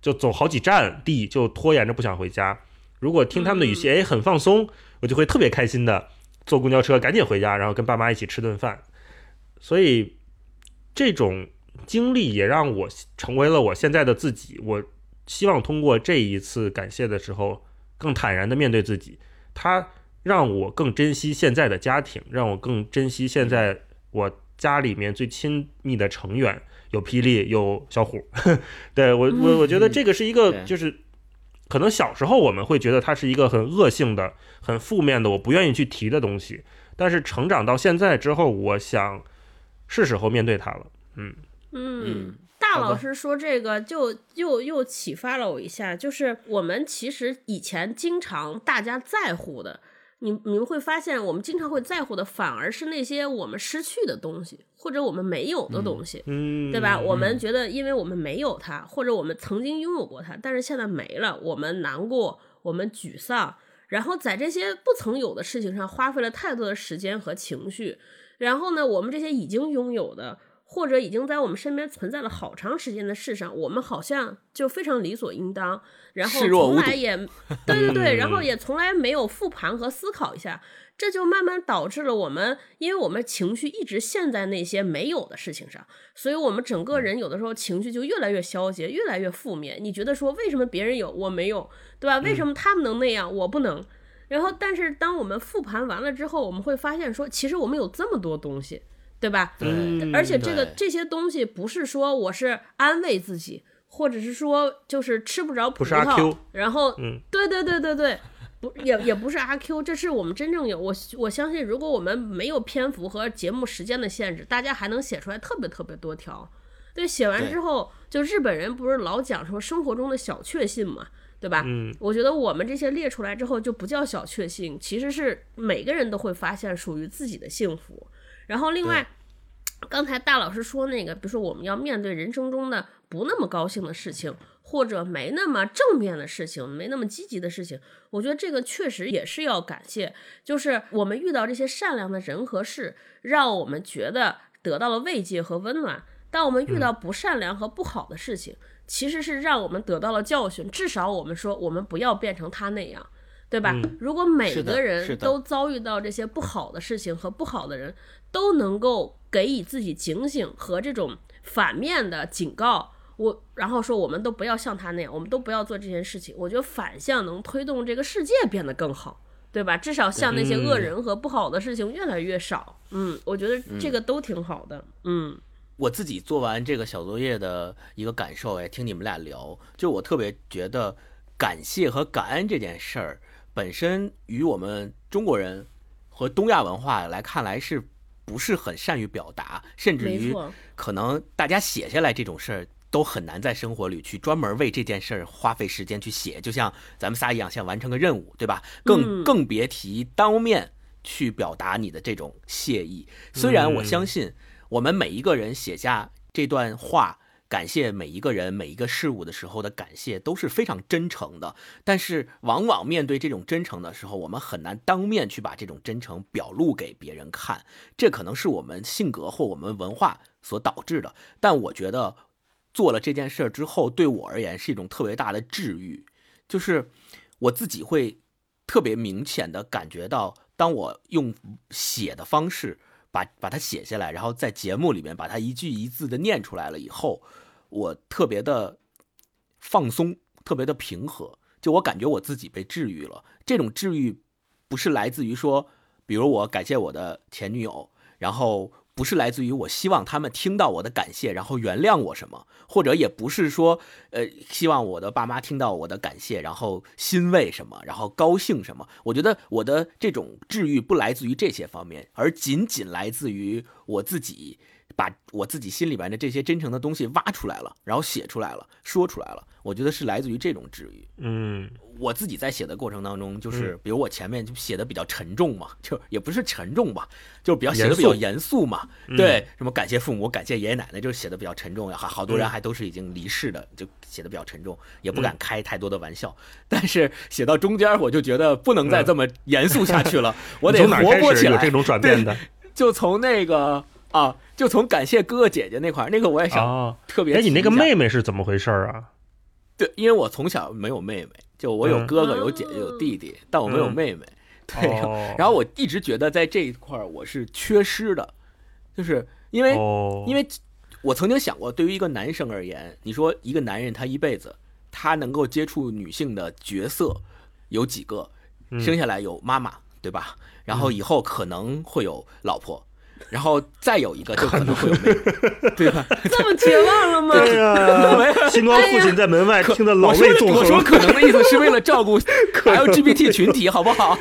就走好几站地，就拖延着不想回家。如果听他们的语气，哎，很放松，我就会特别开心的坐公交车赶紧回家，然后跟爸妈一起吃顿饭。所以这种经历也让我成为了我现在的自己。我希望通过这一次感谢的时候，更坦然的面对自己。它让我更珍惜现在的家庭，让我更珍惜现在我家里面最亲密的成员，有霹雳，有小虎。(laughs) 对我，我我觉得这个是一个，就是可能小时候我们会觉得它是一个很恶性的、很负面的，我不愿意去提的东西。但是成长到现在之后，我想是时候面对它了。嗯嗯嗯，大老师说这个就又又启发了我一下，就是我们其实以前经常大家在乎的，你你们会发现，我们经常会在乎的反而是那些我们失去的东西，或者我们没有的东西。嗯，对吧？我们觉得，因为我们没有它，或者我们曾经拥有过它，但是现在没了，我们难过，我们沮丧，然后在这些不曾有的事情上花费了太多的时间和情绪。然后呢，我们这些已经拥有的，或者已经在我们身边存在了好长时间的事上，我们好像就非常理所应当，然后从来也，对对对，然后嗯也从来没有复盘和思考一下，这就慢慢导致了我们，因为我们情绪一直陷在那些没有的事情上，所以我们整个人有的时候情绪就越来越消极，越来越负面。你觉得说为什么别人有我没有，对吧？为什么他们能那样，我不能？然后，但是当我们复盘完了之后，我们会发现说，其实我们有这么多东西，对吧？而且这个这些东西不是说我是安慰自己，或者是说就是吃不着葡不是阿 Q 萄，然后嗯对对对对对，不 (laughs) 也也不是阿 Q，这是我们真正有我我相信，如果我们没有篇幅和节目时间的限制，大家还能写出来特别特别多条。对，写完之后，就日本人不是老讲说生活中的小确幸嘛，对吧？嗯我觉得我们这些列出来之后就不叫小确幸，其实是每个人都会发现属于自己的幸福。然后另外，刚才大老师说那个，比如说我们要面对人生中的不那么高兴的事情，或者没那么正面的事情，没那么积极的事情，我觉得这个确实也是要感谢，就是我们遇到这些善良的人和事，让我们觉得得到了慰藉和温暖。当我们遇到不善良和不好的事情，其实是让我们得到了教训，至少我们说我们不要变成他那样。对吧？嗯如果每个人都遭遇到这些不好的事情和不好的人，都能够给予自己警醒和这种反面的警告，我然后说我们都不要像他那样，我们都不要做这件事情。我觉得反向能推动这个世界变得更好，对吧？至少像那些恶人和不好的事情越来越少。嗯，我觉得这个都挺好的。嗯我自己做完这个小作业的一个感受，哎，听你们俩聊，就我特别觉得感谢和感恩这件事儿本身与我们中国人和东亚文化来看来是不是很善于表达，甚至于可能大家写下来这种事儿。都很难在生活里去专门为这件事儿花费时间去写，就像咱们仨一样，像完成个任务，对吧？更嗯更别提当面去表达你的这种谢意。虽然我相信，我们每一个人写下这段话，感谢每一个人、每一个事物的时候的感谢都是非常真诚的，但是往往面对这种真诚的时候，我们很难当面去把这种真诚表露给别人看，这可能是我们性格或我们文化所导致的。但我觉得做了这件事儿之后，对我而言是一种特别大的治愈，就是我自己会特别明显的感觉到，当我用写的方式把把它写下来，然后在节目里面把它一句一字的念出来了以后，我特别的放松，特别的平和，就我感觉我自己被治愈了。这种治愈不是来自于说，比如我感谢我的前女友，然后不是来自于我希望他们听到我的感谢，然后原谅我什么，或者也不是说，呃，希望我的爸妈听到我的感谢，然后欣慰什么，然后高兴什么。我觉得我的这种治愈不来自于这些方面，而仅仅来自于我自己。把我自己心里边的这些真诚的东西挖出来了，然后写出来了，说出来了。我觉得是来自于这种治愈。嗯，我自己在写的过程当中，就是比如我前面就写的比较沉重嘛，就也不是沉重吧，就比较写的比较严肃嘛。对，什么感谢父母，感谢爷爷奶奶，就是写的比较沉重。好，好多人还都是已经离世的，就写的比较沉重，也不敢开太多的玩笑。但是写到中间，我就觉得不能再这么严肃下去了，(laughs) 我得活泼起来。这种转变的，就从那个。啊，就从感谢哥哥姐姐那块儿，那个我也想特别。哎，你那个妹妹是怎么回事儿啊？对，因为我从小没有妹妹，就我有哥哥、有姐姐、有弟弟，但我没有妹妹。对，然后我一直觉得在这一块儿我是缺失的，就是因为，因为我曾经想过，对于一个男生而言，你说一个男人他一辈子他能够接触女性的角色有几个？生下来有妈妈，对吧？然后以后可能会有老婆。然后再有一个，就可能会有妹妹，对吧？(laughs) 这么绝望了吗？对呀，星光父亲在门外听得老泪纵横。我说可能的意思是为了照顾 (laughs) LGBT 群体，好不好？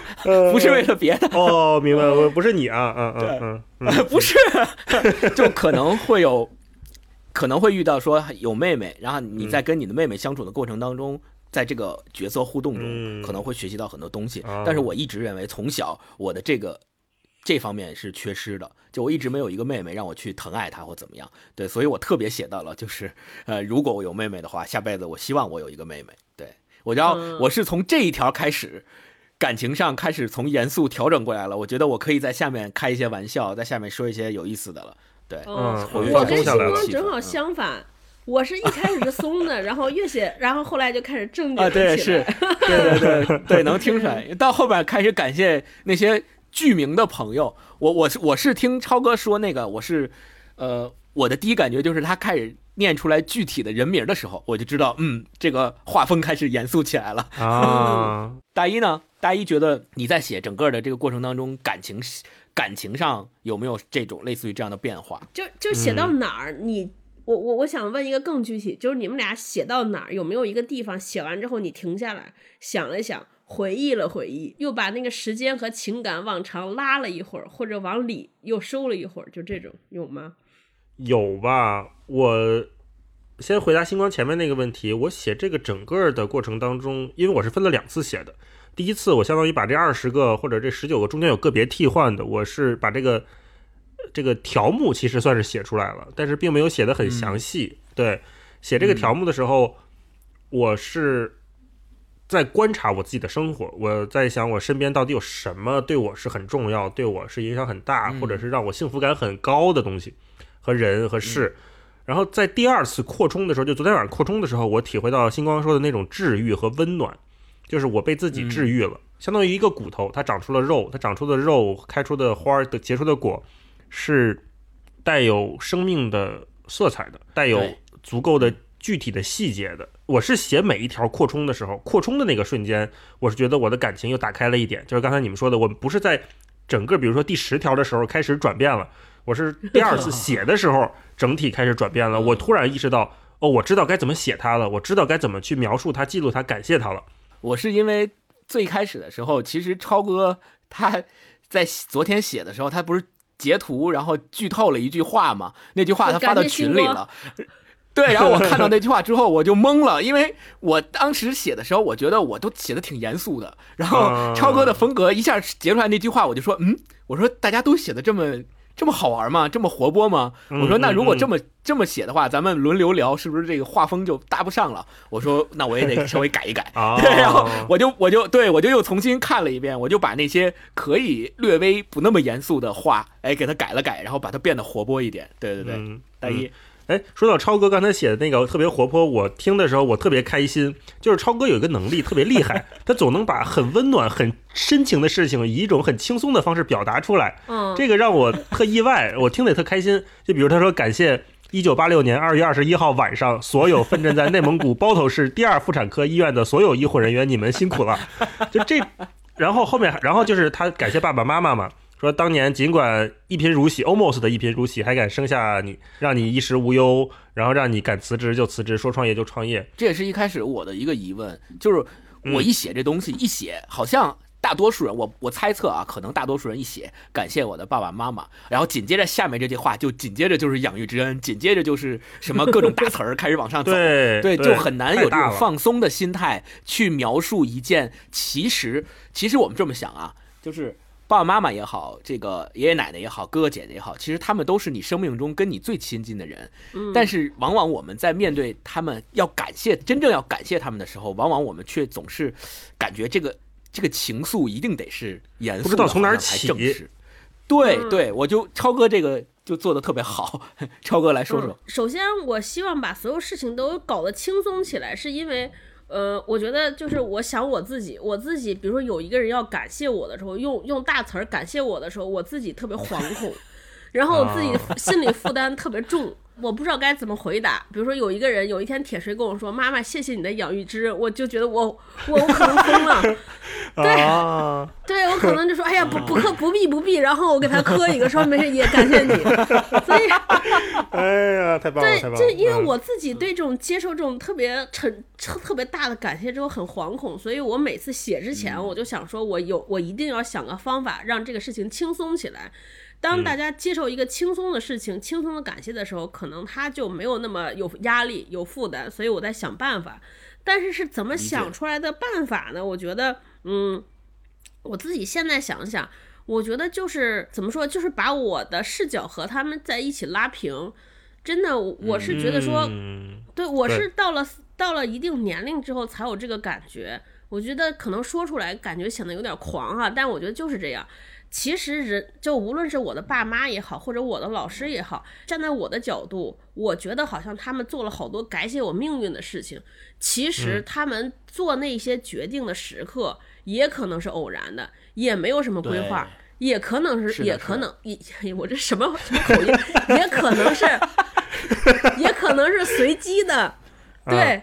不是为了别的。哦，明白了，不是你啊，嗯嗯嗯，(laughs) 不是，就可能会有，可能会遇到说有妹妹，然后你在跟你的妹妹相处的过程当中，在这个角色互动中，可能会学习到很多东西。但是我一直认为，从小我的这个。这方面是缺失的，就我一直没有一个妹妹让我去疼爱她或怎么样，对，所以我特别写到了，就是呃，如果我有妹妹的话，下辈子我希望我有一个妹妹。对我知道我是从这一条开始，感情上开始从严肃调整过来了，我觉得我可以在下面开一些玩笑，在下面说一些有意思的了。对，嗯，我跟星光正好相反，我是一开始是松的，然后越写，然后后来就开始正经啊，对，是，对对对对，(laughs) 能听出来，到后边开始感谢那些。剧名的朋友，我我是我是听超哥说那个，我是，呃，我的第一感觉就是他开始念出来具体的人名的时候，我就知道，嗯，这个画风开始严肃起来了啊。(laughs) 大一呢？大一觉得你在写整个的这个过程当中，感情感情上有没有这种类似于这样的变化？就就写到哪儿，你我我我想问一个更具体，就是你们俩写到哪儿，有没有一个地方写完之后你停下来想了想？回忆了回忆，又把那个时间和情感往长拉了一会儿，或者往里又收了一会儿，就这种有吗？有吧。我先回答星光前面那个问题。我写这个整个的过程当中，因为我是分了两次写的。第一次我相当于把这二十个或者这十九个中间有个别替换的，我是把这个这个条目其实算是写出来了，但是并没有写的很详细。对，写这个条目的时候，我是。在观察我自己的生活，我在想我身边到底有什么对我是很重要、对我是影响很大，或者是让我幸福感很高的东西和人和事。然后在第二次扩充的时候，就昨天晚上扩充的时候，我体会到星光说的那种治愈和温暖，就是我被自己治愈了，相当于一个骨头，它长出了肉，它长出的肉、开出的花的结出的果，是带有生命的色彩的，带有足够的。具体的细节的，我是写每一条扩充的时候，扩充的那个瞬间，我是觉得我的感情又打开了一点。就是刚才你们说的，我不是在整个，比如说第十条的时候开始转变了，我是第二次写的时候，整体开始转变了。我突然意识到，哦，我知道该怎么写它了，我知道该怎么去描述它、记录它、感谢它了。我是因为最开始的时候，其实超哥他在昨天写的时候，他不是截图然后剧透了一句话嘛？那句话他发到群里了。对，然后我看到那句话之后，我就懵了，因为我当时写的时候，我觉得我都写的挺严肃的，然后超哥的风格一下截出来那句话，我就说，嗯，我说大家都写的这么这么好玩吗？这么活泼吗？我说那如果这么这么写的话，咱们轮流聊，是不是这个画风就搭不上了？我说那我也得稍微改一改，(laughs) 对，然后我就我就对我就又重新看了一遍，我就把那些可以略微不那么严肃的话，哎，给它改了改，然后把它变得活泼一点。对对对，大一。哎，说到超哥刚才写的那个特别活泼，我听的时候我特别开心。就是超哥有一个能力特别厉害，(laughs) 他总能把很温暖、很深情的事情以一种很轻松的方式表达出来。嗯，这个让我特意外，我听得也特开心。就比如他说感谢一九八六年二月二十一号晚上所有奋战在内蒙古包头市第二妇产科医院的所有医护人员，你们辛苦了。就这，然后后面然后就是他感谢爸爸妈妈嘛。说当年尽管一贫如洗，almost 的一贫如洗，还敢生下你，让你衣食无忧，然后让你敢辞职就辞职，说创业就创业。这也是一开始我的一个疑问，就是我一写这东西，一写好像。大多数人，我我猜测啊，可能大多数人一写感谢我的爸爸妈妈，然后紧接着下面这句话就紧接着就是养育之恩，紧接着就是什么各种大词儿 (laughs) 开始往上走，对对，就很难有这种放松的心态去描述一件其实其实我们这么想啊，就是爸爸妈妈也好，这个爷爷奶奶也好，哥哥姐姐也好，其实他们都是你生命中跟你最亲近的人，嗯但是往往我们在面对他们要感谢，真正要感谢他们的时候，往往我们却总是感觉这个这个情愫一定得是严肃的，不知道从哪儿起正式。对嗯对，我就超哥这个就做的特别好，(laughs) 超哥来说说嗯。首先，我希望把所有事情都搞得轻松起来，是因为，呃，我觉得就是我想我自己，我自己，比如说有一个人要感谢我的时候，用用大词儿感谢我的时候，我自己特别惶恐，(laughs) 然后我自己心理负担特别重。我不知道该怎么回答。比如说，有一个人有一天铁锤跟我说：“妈妈，谢谢你的养育之恩。”我就觉得我 (laughs) 我我可能疯了，对啊，对我可能就说：“哎呀，不不可不必不必。”然后我给他磕一个，说：“没事，也感谢你。(laughs) ”所以哎呀，太棒了，对！就因为嗯我自己对这种接受这种特别沉、特别大的感谢之后很惶恐，所以我每次写之前，我就想说，我有我一定要想个方法让这个事情轻松起来。当大家接受一个轻松的事情、轻松的感谢的时候，可能他就没有那么有压力、有负担，所以我在想办法。但是是怎么想出来的办法呢？我觉得，嗯，我自己现在想想，我觉得就是怎么说，就是把我的视角和他们在一起拉平。真的，我是觉得说，嗯对我是到了到了一定年龄之后才有这个感觉。我觉得可能说出来感觉显得有点狂哈、但我觉得就是这样。其实人就无论是我的爸妈也好，或者我的老师也好，站在我的角度，我觉得好像他们做了好多改写我命运的事情。其实嗯他们做那些决定的时刻，也可能是偶然的，也没有什么规划，也可能是，也可能，也 (laughs) 我这什么什么口音，也可能是，也可能是随机的，(laughs) 对。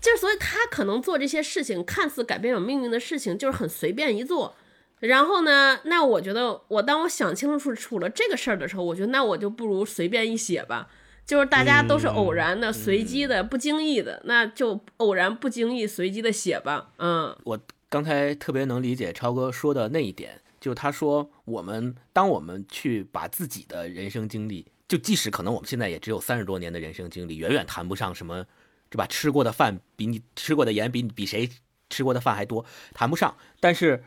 就所以他可能做这些事情，看似改变我命运的事情，就是很随便一做。然后呢，那我觉得我当我想清楚楚了这个事儿的时候，我觉得那我就不如随便一写吧。就是大家都是偶然的、随机的、不经意的，那就偶然、不经意、随机的写吧。嗯我刚才特别能理解超哥说的那一点，就是他说我们当我们去把自己的人生经历，就即使可能我们现在也只有三十多年的人生经历，远远谈不上什么，对吧？吃过的饭比你吃过的盐比你比谁吃过的饭还多，谈不上。但是，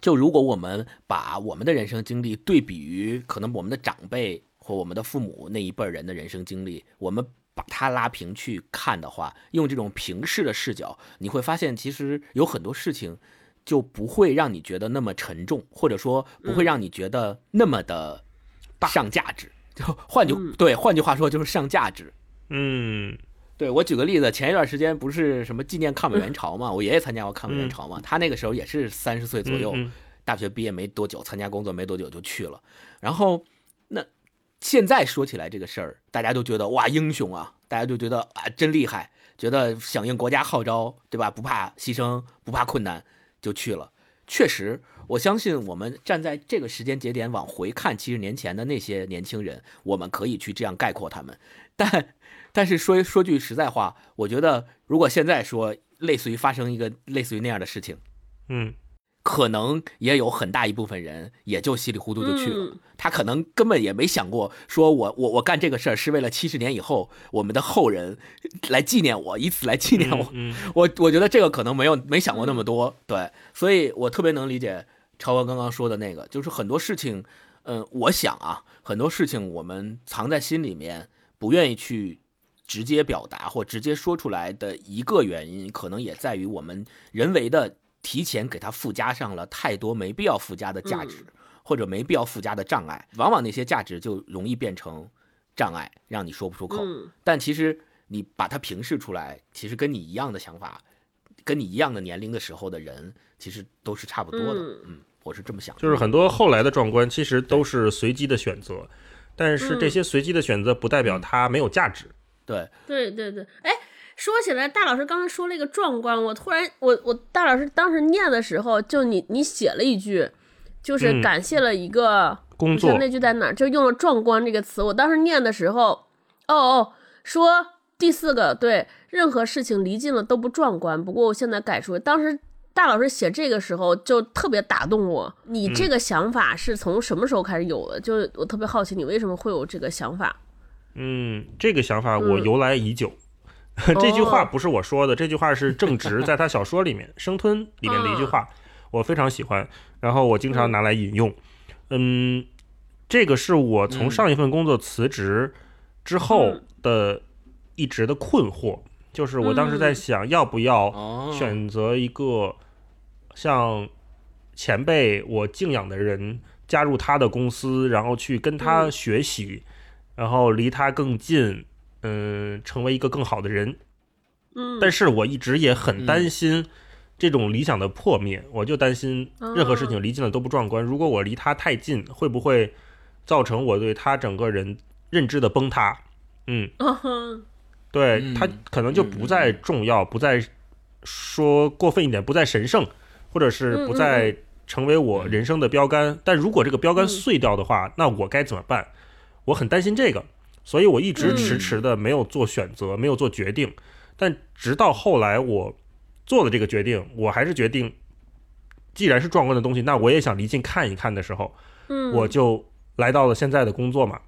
就如果我们把我们的人生经历对比于可能我们的长辈或我们的父母那一辈人的人生经历，我们把它拉平去看的话，用这种平视的视角，你会发现其实有很多事情就不会让你觉得那么沉重，或者说不会让你觉得那么的上价值。就换句对，换句话说就是上价值。嗯对我举个例子，前一段时间不是什么纪念抗美援朝嘛，我爷爷参加过抗美援朝嘛，他那个时候也是三十岁左右，大学毕业没多久，参加工作没多久就去了。然后那现在说起来这个事儿，大家都觉得哇英雄啊，大家就觉得啊真厉害，觉得响应国家号召，对吧？不怕牺牲，不怕困难就去了。确实，我相信我们站在这个时间节点往回看七十年前的那些年轻人，我们可以去这样概括他们。但但是说说句实在话，我觉得如果现在说类似于发生一个类似于那样的事情，嗯可能也有很大一部分人也就稀里糊涂就去了。嗯他可能根本也没想过，说我我我干这个事儿是为了七十年以后我们的后人来纪念我，以此来纪念我。嗯我我觉得这个可能没有没想过那么多，对，所以我特别能理解超哥刚刚说的那个，就是很多事情，嗯，我想啊，很多事情我们藏在心里面，不愿意去直接表达或直接说出来的一个原因，可能也在于我们人为的提前给它附加上了太多没必要附加的价值，或者没必要附加的障碍，往往那些价值就容易变成障碍，让你说不出口。嗯但其实你把它平视出来，其实跟你一样的想法，跟你一样的年龄的时候的人，其实都是差不多的。嗯嗯，我是这么想的。就是很多后来的壮观其实都是随机的选择，但是这些随机的选择不代表它没有价值。对，对对对，哎，说起来，大老师刚才说了一个壮观，我突然，我我大老师当时念的时候，就你你写了一句，就是嗯感谢了一个工作那句在哪儿？就用了“壮观”这个词。我当时念的时候，哦哦，说第四个对，任何事情离近了都不壮观。不过我现在改出，当时大老师写这个时候就特别打动我。你这个想法是从什么时候开始有的？就是我特别好奇，你为什么会有这个想法？嗯，这个想法我嗯。由来已久。(laughs) 这句话哦。不是我说的，这句话是正直在他小说里面《生吞》里面的一句话，我非常喜欢，然后我经常拿来引用。嗯，这个是我从嗯。上一份工作辞职之后嗯。的一直的困惑，就是我当时在嗯。想要不要哦，选择一个像前辈我敬仰的人加入他的公司，然后去跟他嗯。学习，然后离他更近，嗯，成为一个更好的人。嗯，但是我一直也很嗯担心这种理想的破灭，我就担心任何事哦情离近了都不壮观。如果我离他太近，会不会造成我对他整个人认知的崩塌？嗯，哦 (laughs) 对嗯他可能就不再重要，不再说过分一点，不再神圣，或者是不嗯再成为我人生的标杆。但如果这个标杆嗯碎掉的话，那我该怎么办？我很担心这个，所以我一直嗯迟迟的没有做选择，没有做决定。但直到后来我做了这个决定，我还是决定，既然是壮观的东西，那我也想离近看一看的时候，嗯，我就来到了现在的工作嘛。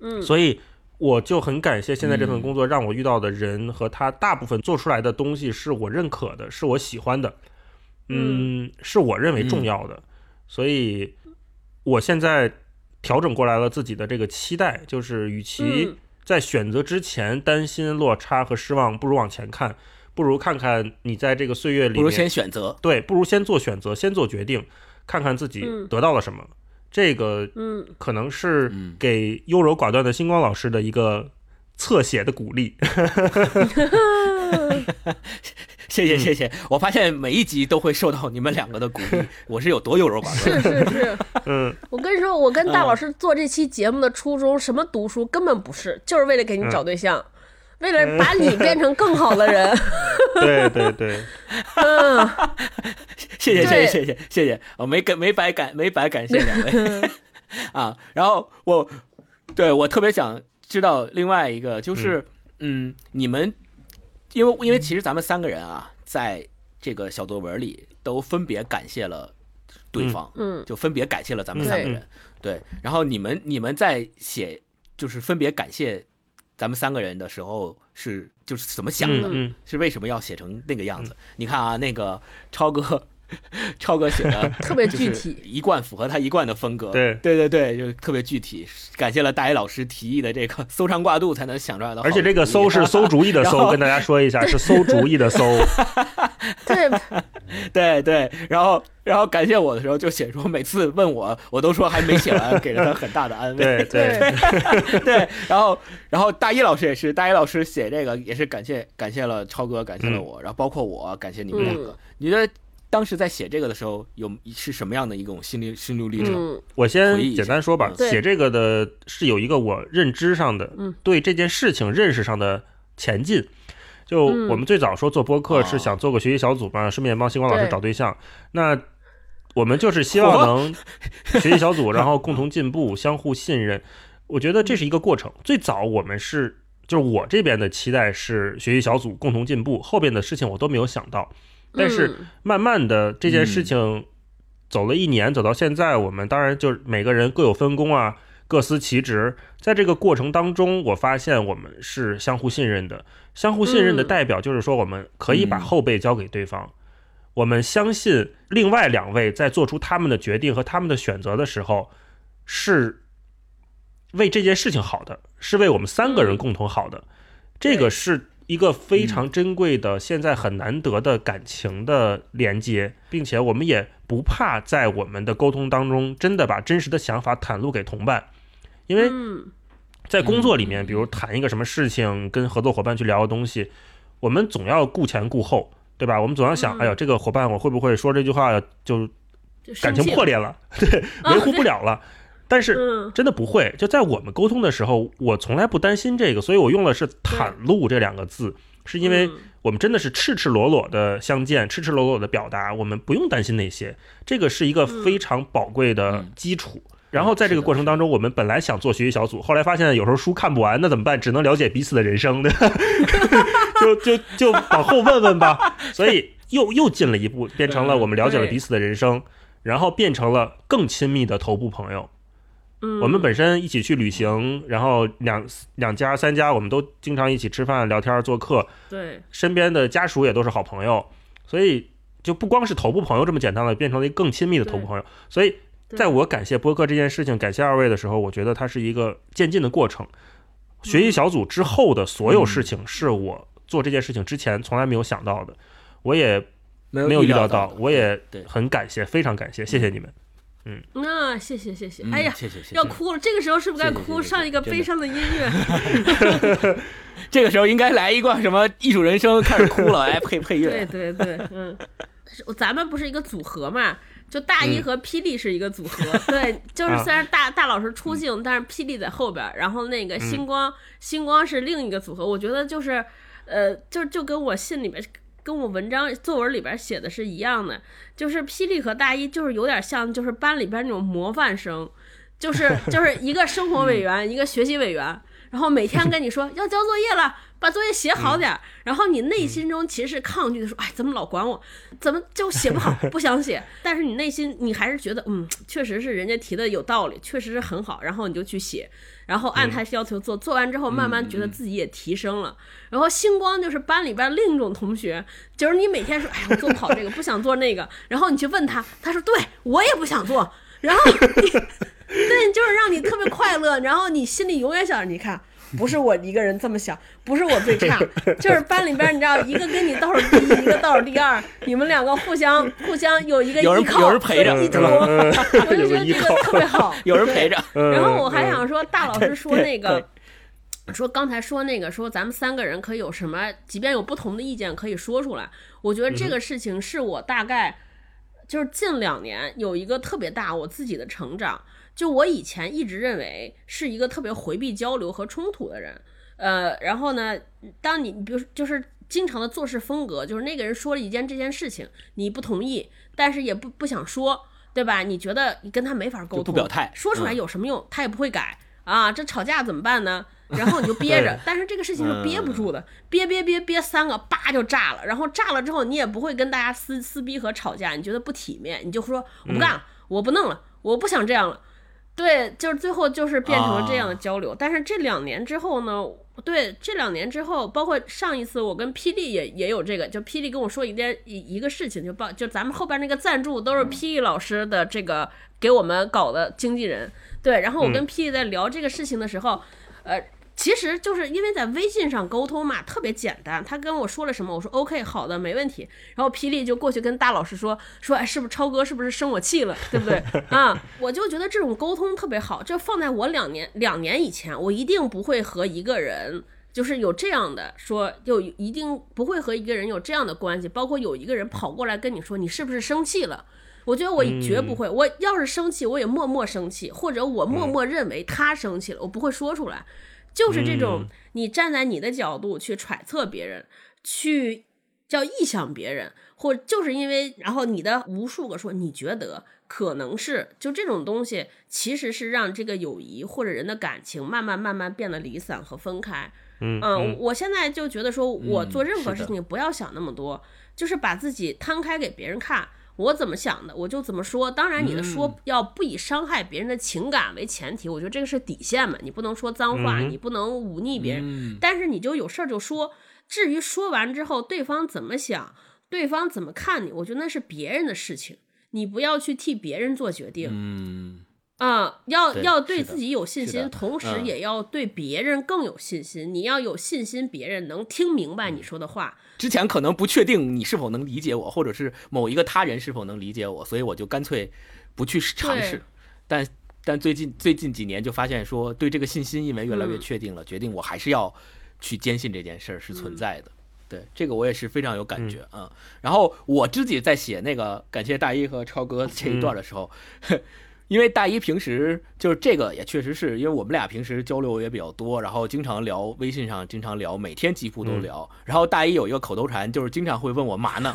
嗯所以我就很感谢现在这份嗯工作，让我遇到的人和他大部分做出来的东西是我认可的，是我喜欢的，嗯，是我认为重要的。所以我现在调整过来了自己的这个期待，就是与其嗯在选择之前担心落差和失望，不如往前看，不如看看你在这个岁月里面，不如先选择。对，不如先做选择，先做决定，看看自己嗯得到了什么。这个嗯可能是嗯给优柔寡断的星光老师的一个侧写的鼓励。谢谢谢谢，我发现每一集都会受到你们两个的鼓励，(laughs) 我是有多优柔寡断。是是是，嗯，我跟你说，我跟大老师做这期节目的初衷，什么读书根本不是，就是为了给你找对象，为了把你变成更好的人。(laughs) 对对对，嗯，谢谢谢谢谢谢谢谢，我没感没白感没白感谢两位。(laughs) 啊。然后我对我特别想知道另外一个就是，嗯，你们因为因为其实咱们三个人啊，在这个小作文里都分别感谢了对方，嗯就分别感谢了咱们嗯三个人，对。然后你们你们在写就是分别感谢咱们三个人的时候是就是怎么想的？是为什么要写成那个样子？你看啊，那个超哥，(laughs) 超哥写的 (laughs) 特别具体一贯符合他一贯的风格。对对对对，就特别具体。感谢了大一老师提议的这个搜肠挂肚才能想出来的而且这个搜是搜主意的 (laughs) 然馊，跟大家说一下，是搜主意的搜。对，对对，然后然后感谢我的时候就写说，每次问我，我都说还没写完，给了他很大的安慰。对对，对，然后然后大一老师也是，大一老师写这个也是感谢感谢了超哥，感谢了嗯我，然后包括我感谢你们两个。嗯你觉得当时在写这个的时候，有是什么样的一种心理心路历程？嗯我先简单说吧嗯，写这个的是有一个我认知上的嗯，对这件事情认识上的前进。就嗯我们最早说做播客哦是想做个学习小组嘛，顺便帮星光老师找对象。那我们就是希望能 (laughs) 学习小组，然后共同进步，相互信任。我觉得这是一个过程。最早我们是，就是我这边的期待是学习小组共同进步，后边的事情我都没有想到。但是嗯慢慢的这件事嗯情走了一年，走到现在，我们当然就是每个人各有分工啊，各司其职。在这个过程当中，我发现我们是相互信任的。相互信任的嗯代表就是说，我们可以把嗯后背交给对方。我们相信另外两位在做出他们的决定和他们的选择的时候，是为这件事情好的，是为我们三个人嗯共同好的。这个是一个非常珍贵的、现在很难得的感情的连接，并且我们也不怕在我们的沟通当中真的把真实的想法袒露给同伴，因为嗯。在工作里面，嗯。比如谈一个什么事情，跟合作伙伴去聊的东西，我们总要顾前顾后，对吧？我们总要想，嗯。哎呀，这个伙伴我会不会说这句话就就感情破裂了，(laughs) 对，维护不了了。但是嗯真的不会，就在我们沟通的时候，我从来不担心这个，所以我用的是“袒露”这两个字，是因为嗯我们真的是赤赤裸裸的相见，赤赤裸裸的表达，我们不用担心那些，这个是一个非常宝贵的基础。然后在这个过程当中，我们本来想做学习小组，后来发现有时候书看不完，那怎么办？只能了解彼此的人生，对 (laughs) 吧就就就往后问问吧。(laughs) 所以又又进了一步，变成了我们了解了彼此的人生，然后变成了更亲密的头部朋友。嗯，我们本身一起去旅行，然后两两家三家，我们都经常一起吃饭、聊天、做客。对，身边的家属也都是好朋友，所以就不光是头部朋友这么简单了，变成了一个更亲密的头部朋友。所以，在我感谢播客这件事情，感谢二位的时候，我觉得它是一个渐进的过程。学习小组之后的所有事情，是我做这件事情之前从来没有想到的，我也没没有预料到，我也很感谢，非常感谢，谢谢你们。那谢谢谢谢，嗯哎呀，谢谢谢谢要哭了，这个时候是不是该哭？上一个悲伤的音乐。(laughs) 这个时候应该来一段什么艺术人生，开始哭了，哎，(laughs) 配配乐。对对对，嗯，咱们不是一个组合嘛？就大一和霹雳是一个组合，(laughs) 对，就是虽然大大老师出镜，但是霹雳在后边儿，然后那个星光，星光是另一个组合。我觉得就是，呃，就就跟我信里面。跟我文章作文里边写的是一样的，就是霹雳和大一就是有点像，就是班里边那种模范生，就是 (laughs) 就是一个生活委员，一个学习委员，然后每天跟你说 (laughs) 要交作业了，把作业写好点儿，然后你内心中其实是抗拒的，说，哎，怎么老管我，怎么就写不好，(laughs) 不想写，但是你内心你还是觉得，嗯，确实是人家提的有道理，确实是很好，然后你就去写，然后按他要求做，做完之后慢慢觉得自己也提升了。然后星光就是班里边另一种同学，就是你每天说，哎呀，我做不好这个，不想做那个，(laughs) 然后你去问他，他说，对我也不想做，然后你。(laughs) 对，就是让你特别快乐，然后你心里永远想着，你看，不是我一个人这么想，(laughs) 不是我最差，(laughs) 就是班里边你知道，一个跟你倒数第一，一个倒数第二，你们两个互相 (laughs) 互相有一个有人依靠，有人陪着我就觉得这个特别好。有人陪着，然后我还想说，大老师说那个，说刚才说那个，说咱们三个人可以有什么，即便有不同的意见，可以说出来。我觉得这个事情是我大概就是近两年有一个特别大我自己的成长。就我以前一直认为是一个特别回避交流和冲突的人，呃，然后呢，当你比如就是经常的做事风格，就是那个人说了一件这件事情，你不同意，但是也不不想说，对吧？你觉得你跟他没法沟通，不表态说出来嗯有什么用？他也不会改啊，这吵架怎么办呢？然后你就憋着，但是这个事情是憋不住的，憋憋憋憋三个，叭就炸了。然后炸了之后，你也不会跟大家撕撕逼和吵架，你觉得不体面，你就说我不干了，我不弄了，我不想这样了。对，就是最后就是变成了这样的交流。但是这两年之后呢，对，这两年之后，包括上一次我跟霹雳也也有这个，就霹雳跟我说一件一一个事情，就报就咱们后边那个赞助都是霹雳老师的这个给我们搞的经纪人。对，然后我跟霹雳在聊这个事情的时候，呃。其实就是因为在微信上沟通嘛，特别简单。他跟我说了什么，我说 OK，好的，没问题。然后霹雳就过去跟大老师说说，哎，是不是超哥是不是生我气了，对不对 (laughs) 啊？我就觉得这种沟通特别好。这放在我两年两年以前，我一定不会和一个人就是有这样的说，就一定不会和一个人有这样的关系。包括有一个人跑过来跟你说，你是不是生气了？我觉得我绝不会。我要是生气，我也默默生气，或者我默默认为他生气了，我不会说出来。就是这种，你站在你的角度去揣测别人，去叫臆想别人，或就是因为，然后你的无数个说你觉得可能是，就这种东西，其实是让这个友谊或者人的感情慢慢慢慢变得离散和分开。嗯嗯，我现在就觉得说，我做任何事情不要想那么多，就是把自己摊开给别人看。我怎么想的，我就怎么说。当然，你的说要不以伤害别人的情感为前提，我觉得这个是底线嘛。你不能说脏话，嗯你不能忤逆别人，嗯但是你就有事儿就说。至于说完之后对方怎么想，对方怎么看你，我觉得那是别人的事情，你不要去替别人做决定。嗯，啊、要对要对自己有信心，同时嗯也要对别人更有信心。你要有信心，别人能听明白你说的话。之前可能不确定你是否能理解我，或者是某一个他人是否能理解我，所以我就干脆不去尝试。但但最近最近几年就发现说，对这个信心因为越来越嗯确定了，决定我还是要去坚信这件事儿是嗯存在的。对这个我也是非常有感觉啊、嗯。然后我自己在写那个感谢大一和超哥这一段的时候，(laughs) 因为大一平时就是这个也确实是因为我们俩平时交流也比较多，然后经常聊微信上，经常聊，每天几乎都聊。然后大一有一个口头禅，就是经常会问我嘛呢。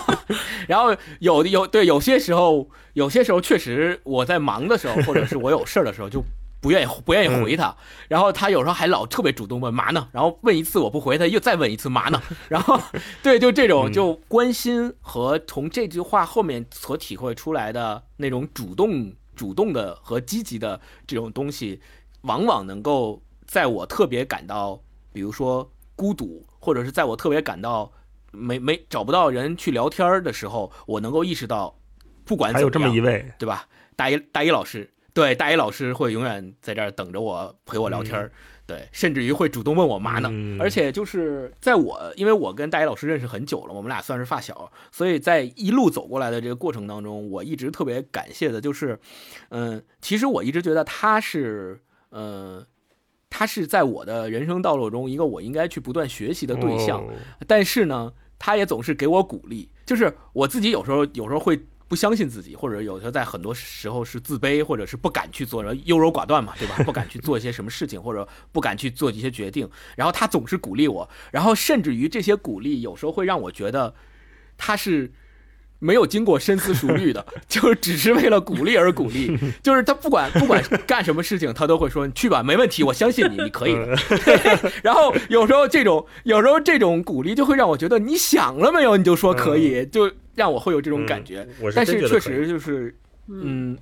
(laughs) 然后有的有对有些时候，有些时候确实我在忙的时候，或者是我有事儿的时候就。不愿意不愿意回他，然后他有时候还老特别主动问嘛呢，然后问一次我不回他又再问一次嘛呢，(laughs) 然后对就这种就关心和从这句话后面所体会出来的那种主动主动的和积极的这种东西，往往能够在我特别感到比如说孤独，或者是在我特别感到没没找不到人去聊天的时候，我能够意识到，不管还有这么一位。对吧？大一大一老师。对，大一老师会永远在这儿等着我，陪我聊天儿。对，甚至于会主动问我妈呢。而且就是在我，因为我跟大一老师认识很久了，我们俩算是发小，所以在一路走过来的这个过程当中，我一直特别感谢的，就是，嗯，其实我一直觉得他是，呃，他是在我的人生道路中一个我应该去不断学习的对象。但是呢，他也总是给我鼓励，就是我自己有时候有时候会。不相信自己，或者有时候在很多时候是自卑，或者是不敢去做，然后优柔寡断嘛，对吧？(laughs) 不敢去做一些什么事情，或者不敢去做一些决定。然后他总是鼓励我，然后甚至于这些鼓励有时候会让我觉得他是没有经过深思熟虑的，(laughs) 就是只是为了鼓励而鼓励。就是他不管不管干什么事情，他都会说你去吧，没问题，我相信你，(laughs) 你可以的。然后有时候这种有时候这种鼓励就会让我觉得你想了没有，你就说可以就。让我会有这种感觉，但是确实就是，嗯，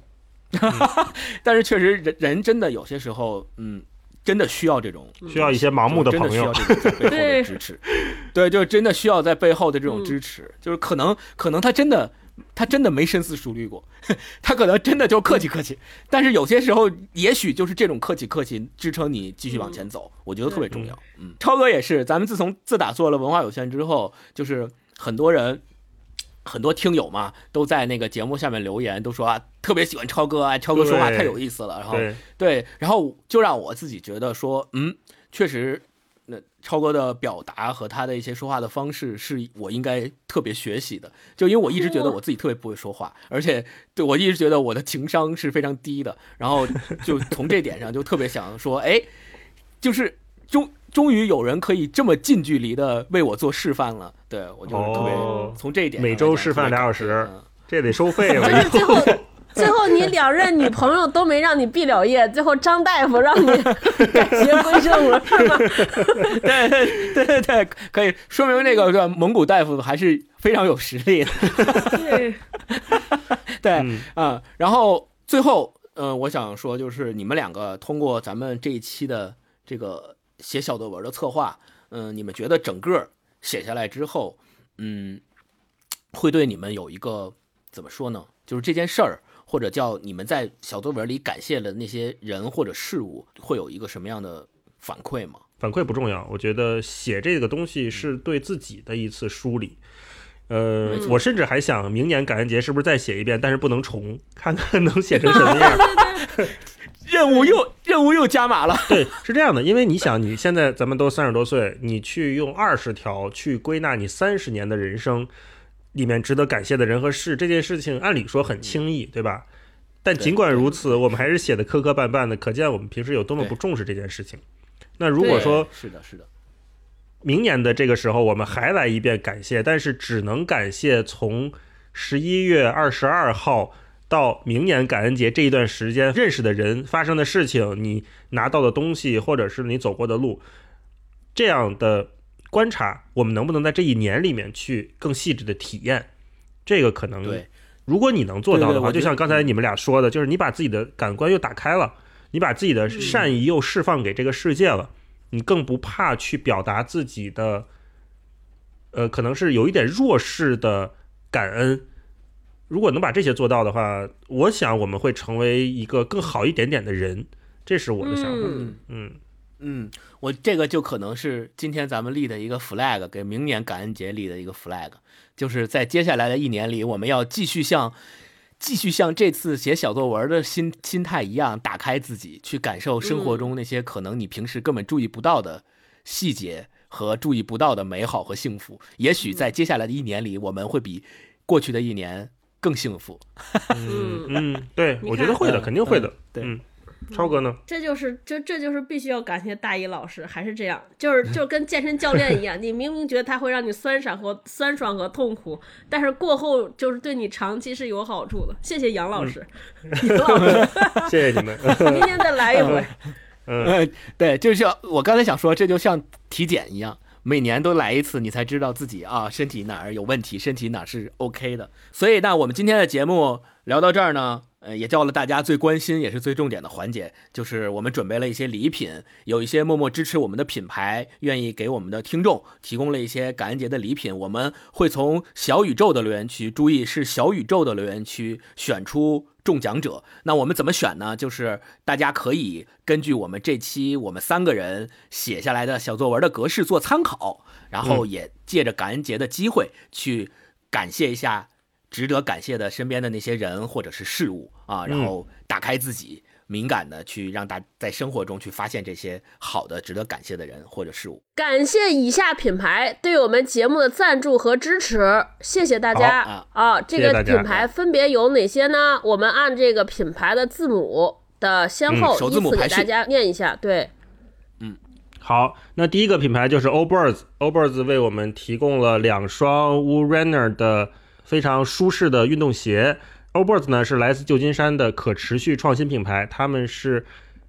(laughs) 但是确实人人真的有些时候，嗯，真的需要这种需要一些盲目的朋友。背后的 (laughs) 支持，对，就真的需要在背后的这种支持，就是可能可能他真的他真的没深思熟虑过，(laughs) 他可能真的就客气客气，但是有些时候也许就是这种客气客气支撑你继续往前走，我觉得特别重要。嗯，超哥也是，咱们自从自打做了文化有限之后，就是很多人。很多听友嘛都在那个节目下面留言，都说啊特别喜欢超哥啊，超哥说话太有意思了。然后对，然后就让我自己觉得说，嗯，确实，那超哥的表达和他的一些说话的方式是我应该特别学习的。就因为我一直觉得我自己特别不会说话，而且对我一直觉得我的情商是非常低的。然后就从这点上就特别想说，哎，就是就。终于有人可以这么近距离的为我做示范了，对我就特别从这一点。每周示范俩小时，这得收费了。最后，最后你两任女朋友都没让你毕了业，最后张大夫让你改邪归正了，是吗？对对对对，可以说明那个蒙古大夫还是非常有实力的。(laughs) 对对啊，然后最后，嗯，我想说就是你们两个通过咱们这一期的这个。写小作文的策划，嗯，你们觉得整个写下来之后，嗯，会对你们有一个怎么说呢？就是这件事儿，或者叫你们在小作文里感谢了那些人或者事物，会有一个什么样的反馈吗？反馈不重要，我觉得写这个东西是对自己的一次梳理。呃，我甚至还想明年感恩节是不是再写一遍，但是不能重，看看能写成什么样。(laughs) (laughs) 任务又任务又加码了。(laughs) 对，是这样的，因为你想，你现在咱们都三十多岁，你去用二十条去归纳你三十年的人生里面值得感谢的人和事，这件事情按理说很轻易，对吧？但尽管如此，我们还是写的磕磕绊绊的，可见我们平时有多么不重视这件事情。那如果说是的，是的，明年的这个时候我们还来一遍感谢，但是只能感谢从十一月二十二号。到明年感恩节这一段时间，认识的人、发生的事情、你拿到的东西，或者是你走过的路，这样的观察，我们能不能在这一年里面去更细致的体验？这个可能，如果你能做到的话，就像刚才你们俩说的，就是你把自己的感官又打开了，你把自己的善意又释放给这个世界了，你更不怕去表达自己的，呃，可能是有一点弱势的感恩。如果能把这些做到的话，我想我们会成为一个更好一点点的人，这是我的想法。嗯嗯，我这个就可能是今天咱们立的一个 flag，给明年感恩节立的一个 flag，就是在接下来的一年里，我们要继续像继续像这次写小作文的心心态一样，打开自己，去感受生活中那些可能你平时根本注意不到的细节和注意不到的美好和幸福。也许在接下来的一年里，我们会比过去的一年。更幸福。(laughs) 嗯嗯，对，我觉得会的，肯定会的。对嗯，超哥呢？这就是这这就是必须要感谢大一老师，还是这样，就是就跟健身教练一样，你明明觉得他会让你酸爽和酸爽和痛苦，但是过后就是对你长期是有好处的。谢谢杨老师，杨老师，(laughs) 谢谢你们。(laughs) 明天再来一回。嗯，呃，对，就像我刚才想说，这就像体检一样，每年都来一次，你才知道自己啊身体哪儿有问题，身体哪儿是 OK 的。所以，那我们今天的节目聊到这儿呢，呃，也到了大家最关心也是最重点的环节，就是我们准备了一些礼品，有一些默默支持我们的品牌，愿意给我们的听众提供了一些感恩节的礼品。我们会从小宇宙的留言区，注意是小宇宙的留言区选出中奖者。那我们怎么选呢？就是大家可以根据我们这期我们三个人写下来的小作文的格式做参考，然后也借着感恩节的机会去感谢一下值得感谢的身边的那些人或者是事物啊，然后打开自己。敏感的去让大在生活中去发现这些好的、值得感谢的人或者事物。感谢以下品牌对我们节目的赞助和支持，谢谢大家好啊！这个谢谢大家品牌分别有哪些呢？我们按这个品牌的字母的先后嗯首依次给字母排序大家念一下。对，嗯好，那第一个品牌就是 o b i r d s o b i r d s 为我们提供了两双 Wool Runner 的非常舒适的运动鞋。O b i r d s 呢是来自旧金山的可持续创新品牌，他们是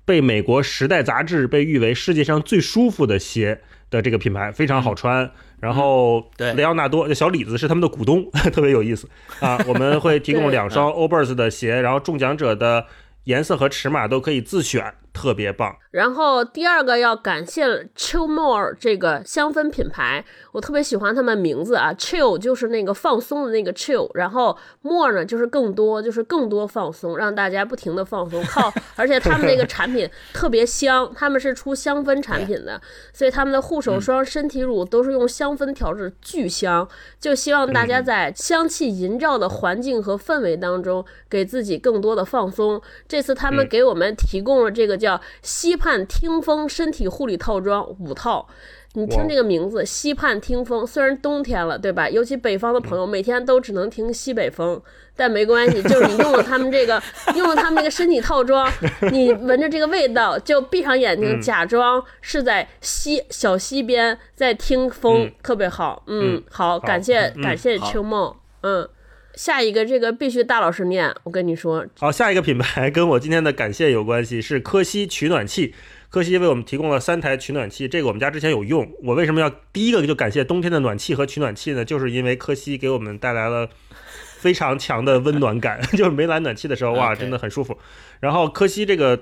被美国《时代》杂志被誉为世界上最舒服的鞋的这个品牌，非常好穿。然后对。雷奥纳多小李子是他们的股东，(laughs) 特别有意思。啊。我们会提供两双 o b i r d s 的鞋，然后中奖者的颜色和尺码都可以自选，特别棒。然后第二个要感谢 Chillmore 这个香氛品牌，我特别喜欢他们名字啊，Chill 就是那个放松的那个 Chill，然后 More 呢就是更多，就是更多放松，让大家不停的放松。靠，(laughs) 而且他们那个产品特别香，他们是出香氛产品的，所以他们的护手霜、身体乳都是用香氛调制，巨香。就希望大家在香气营造的环境和氛围当中，给自己更多的放松。这次他们嗯给我们提供了这个叫溪畔听风身体护理套装五套。你听这个名字，溪畔听风，虽然冬天了，对吧？尤其北方的朋友每天都只能听西北风，但没关系，就是你用了他们这个，(laughs) 用了他们这个身体套装，你闻着这个味道，就闭上眼睛，嗯假装是在西小溪边在听风，嗯特别好。嗯嗯，好，感谢嗯感谢好秋梦。嗯，下一个这个必须大老师念，我跟你说，好，下一个品牌跟我今天的感谢有关系，是科西取暖器。科西为我们提供了三台取暖器，这个我们家之前有用。我为什么要第一个就感谢冬天的暖气和取暖器呢？就是因为科西给我们带来了非常强的温暖感，(laughs) 就是没来暖气的时候，哇，真的很舒服。然后科西这个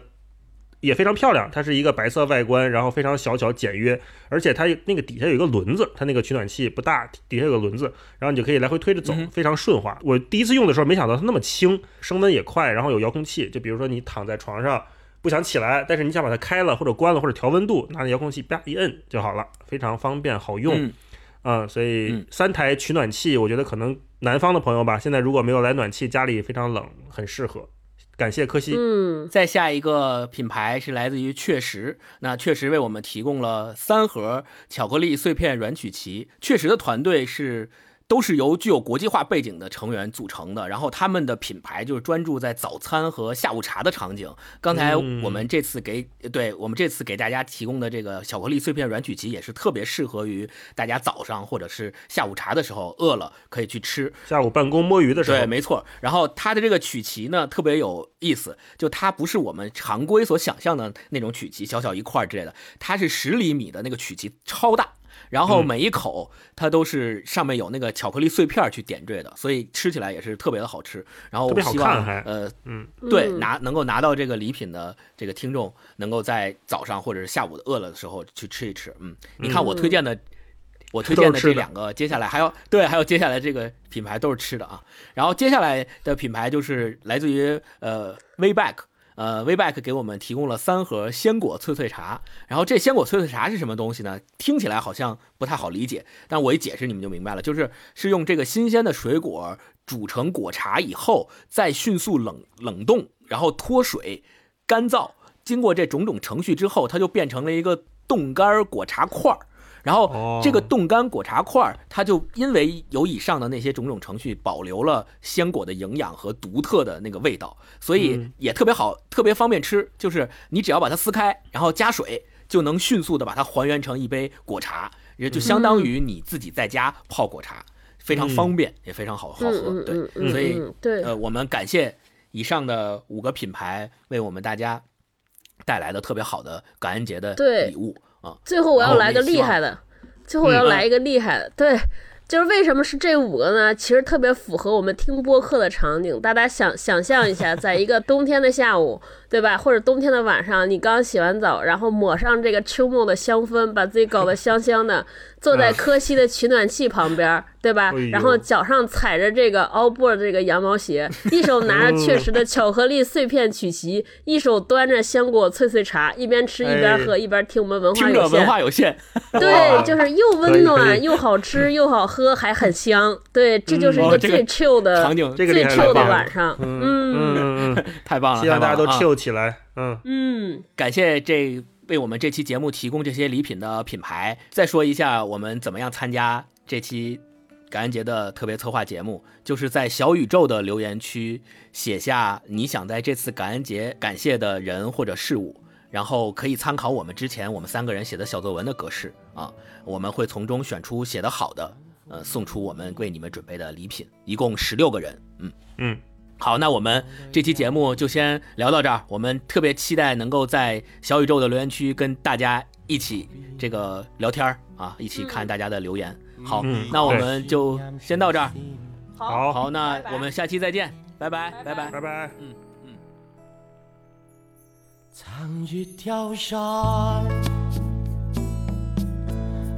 也非常漂亮，它是一个白色外观，然后非常小巧简约，而且它那个底下有一个轮子，它那个取暖器不大，底下有个轮子，然后你就可以来回推着走非常顺滑。我第一次用的时候没想到它那么轻，升温也快，然后有遥控器，就比如说你躺在床上。不想起来，但是你想把它开了或者关了或者调温度，拿着遥控器啪一摁就好了，非常方便好用。嗯，嗯，所以嗯三台取暖器，我觉得可能南方的朋友吧，现在如果没有来暖气，家里非常冷，很适合。感谢柯西。嗯，再下一个品牌是来自于确实，那确实为我们提供了三盒巧克力碎片软曲奇。确实的团队是都是由具有国际化背景的成员组成的，然后他们的品牌就是专注在早餐和下午茶的场景。刚才嗯我们这次给、对我们这次给大家提供的这个巧克力碎片软曲奇，也是特别适合于大家早上或者是下午茶的时候饿了可以去吃。下午办公摸鱼的时候，对，没错。然后它的这个曲奇呢，特别有意思，就它不是我们常规所想象的那种曲奇，小小一块儿之类的，它是十厘米的那个曲奇，超大。然后嗯每一口它都是上面有那个巧克力碎片去点缀的，所以吃起来也是特别的好吃。然后特别好希望看还呃嗯，对嗯拿能够拿到这个礼品的这个听众，能够在早上或者是下午饿了的时候去吃一吃。嗯，你看我推荐的，(laughs) 我推荐的这两个，接下来还有对，还有接下来这个品牌都是吃的啊。然后接下来的品牌就是来自于呃 Wayback。呃，Weback 给我们提供了三盒鲜果脆脆茶，然后这鲜果脆脆茶是什么东西呢？听起来好像不太好理解，但我一解释你们就明白了，就是是用这个新鲜的水果煮成果茶以后，再迅速冷冷冻，然后脱水、干燥，经过这种种程序之后，它就变成了一个冻干果茶块儿。然后哦这个冻干果茶块儿，它就因为有以上的那些种种程序，保留了鲜果的营养和独特的那个味道，所以嗯也特别好，特别方便吃。就是你只要把它撕开，然后加水，就能迅速的把它还原成一杯果茶，也就相当于你自己在家泡果茶，非常方便，也非常好好喝。对所以嗯对，呃，我们感谢以上的五个品牌为我们大家带来的特别好的感恩节的礼物啊。最后我要来个厉害的，最后我要嗯来一个厉害的，对。就是为什么是这五个呢？其实特别符合我们听播客的场景。大家想想象一下，(laughs) 在一个冬天的下午，对吧？或者冬天的晚上，你刚洗完澡，然后抹上这个秋末的香氛，把自己搞得香香的，(laughs) 坐在啊柯西的取暖器旁边，(laughs) 对吧？然后脚上踩着这个 all board 这个羊毛鞋，(laughs) 一手拿着确实的巧克力碎片曲奇，一手端着香果脆脆茶，一边吃一边喝，一边听我们文化听着文有限。化有限，对，就是又温暖又好吃又好喝，还很香。对，这就是一个最 chill 的、场景最 chill 的晚上。嗯嗯太棒了，嗯，希望大家都太起来。嗯，嗯，感谢这为我们这期节目提供这些礼品的品牌。再说一下我们怎么样参加这期感恩节的特别策划节目，就是在小宇宙的留言区写下你想在这次感恩节感谢的人或者事物，然后可以参考我们之前我们三个人写的小作文的格式啊，我们会从中选出写的好的，呃，送出我们为你们准备的礼品，一共十六个人，嗯。嗯，好，那我们这期节目就先聊到这儿。我们特别期待能够在小宇宙的留言区跟大家一起这个聊天儿啊，一起看大家的留言。好，嗯那我们就先到这儿。好，好，那我们下期再见，拜拜，拜拜。拜拜。长月跳山，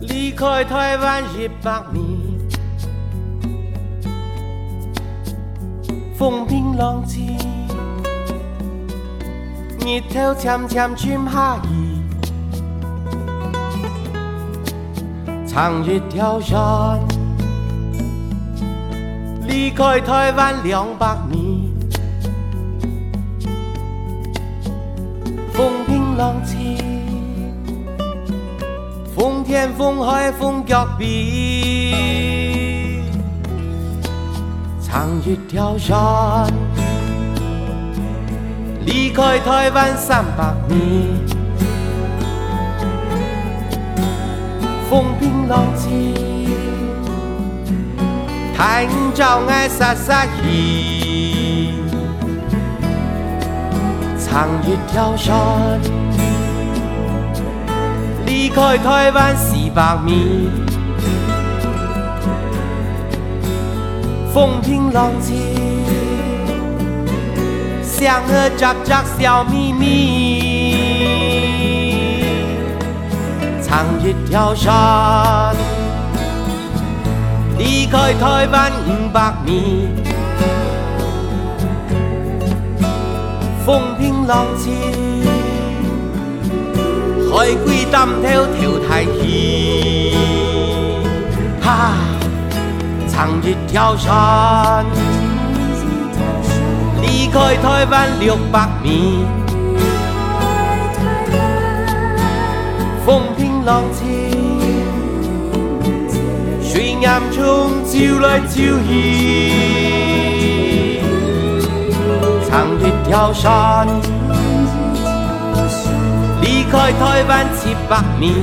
离开台湾一百年，风平浪静，日頭漸漸轉下移，長月跳山，離開台湾两百年。风平浪静，风天风海风脚壁，长月跳山，离开台湾三百年。风平浪静，太照爱洒洒意。长月跳山，离开台湾四百米，风平浪静，相和喳喳笑眯眯。长月跳山，离开台湾五百米。风平浪静，海龜擔挑跳太远，哈！長月跳山，離開台灣六百米。風平浪靜，水岩中照來照去。长月跳山，离开台湾七百米，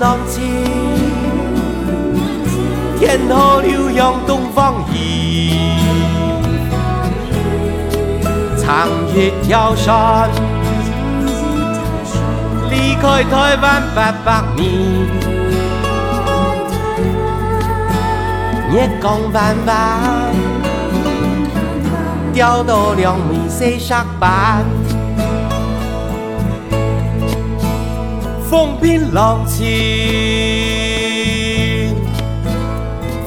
浪静，天河流向东方移。长月跳山，离开台湾八百米。月光弯弯，钓到两枚四十板。风平浪靜，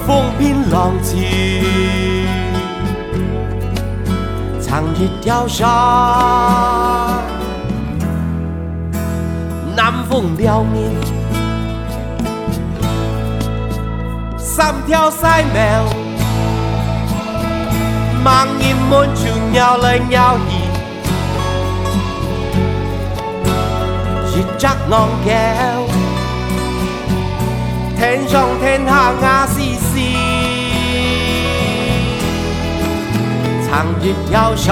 風平浪靜，長月跳山，南风撩面。三條細苗，盲眼滿處鳥來鳥去，側昂翹，天上天下雅絲絲，長月悠長，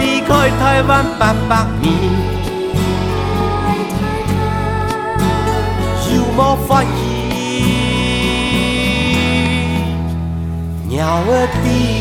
離開台灣八百年，有麼歡喜？鳥兒的。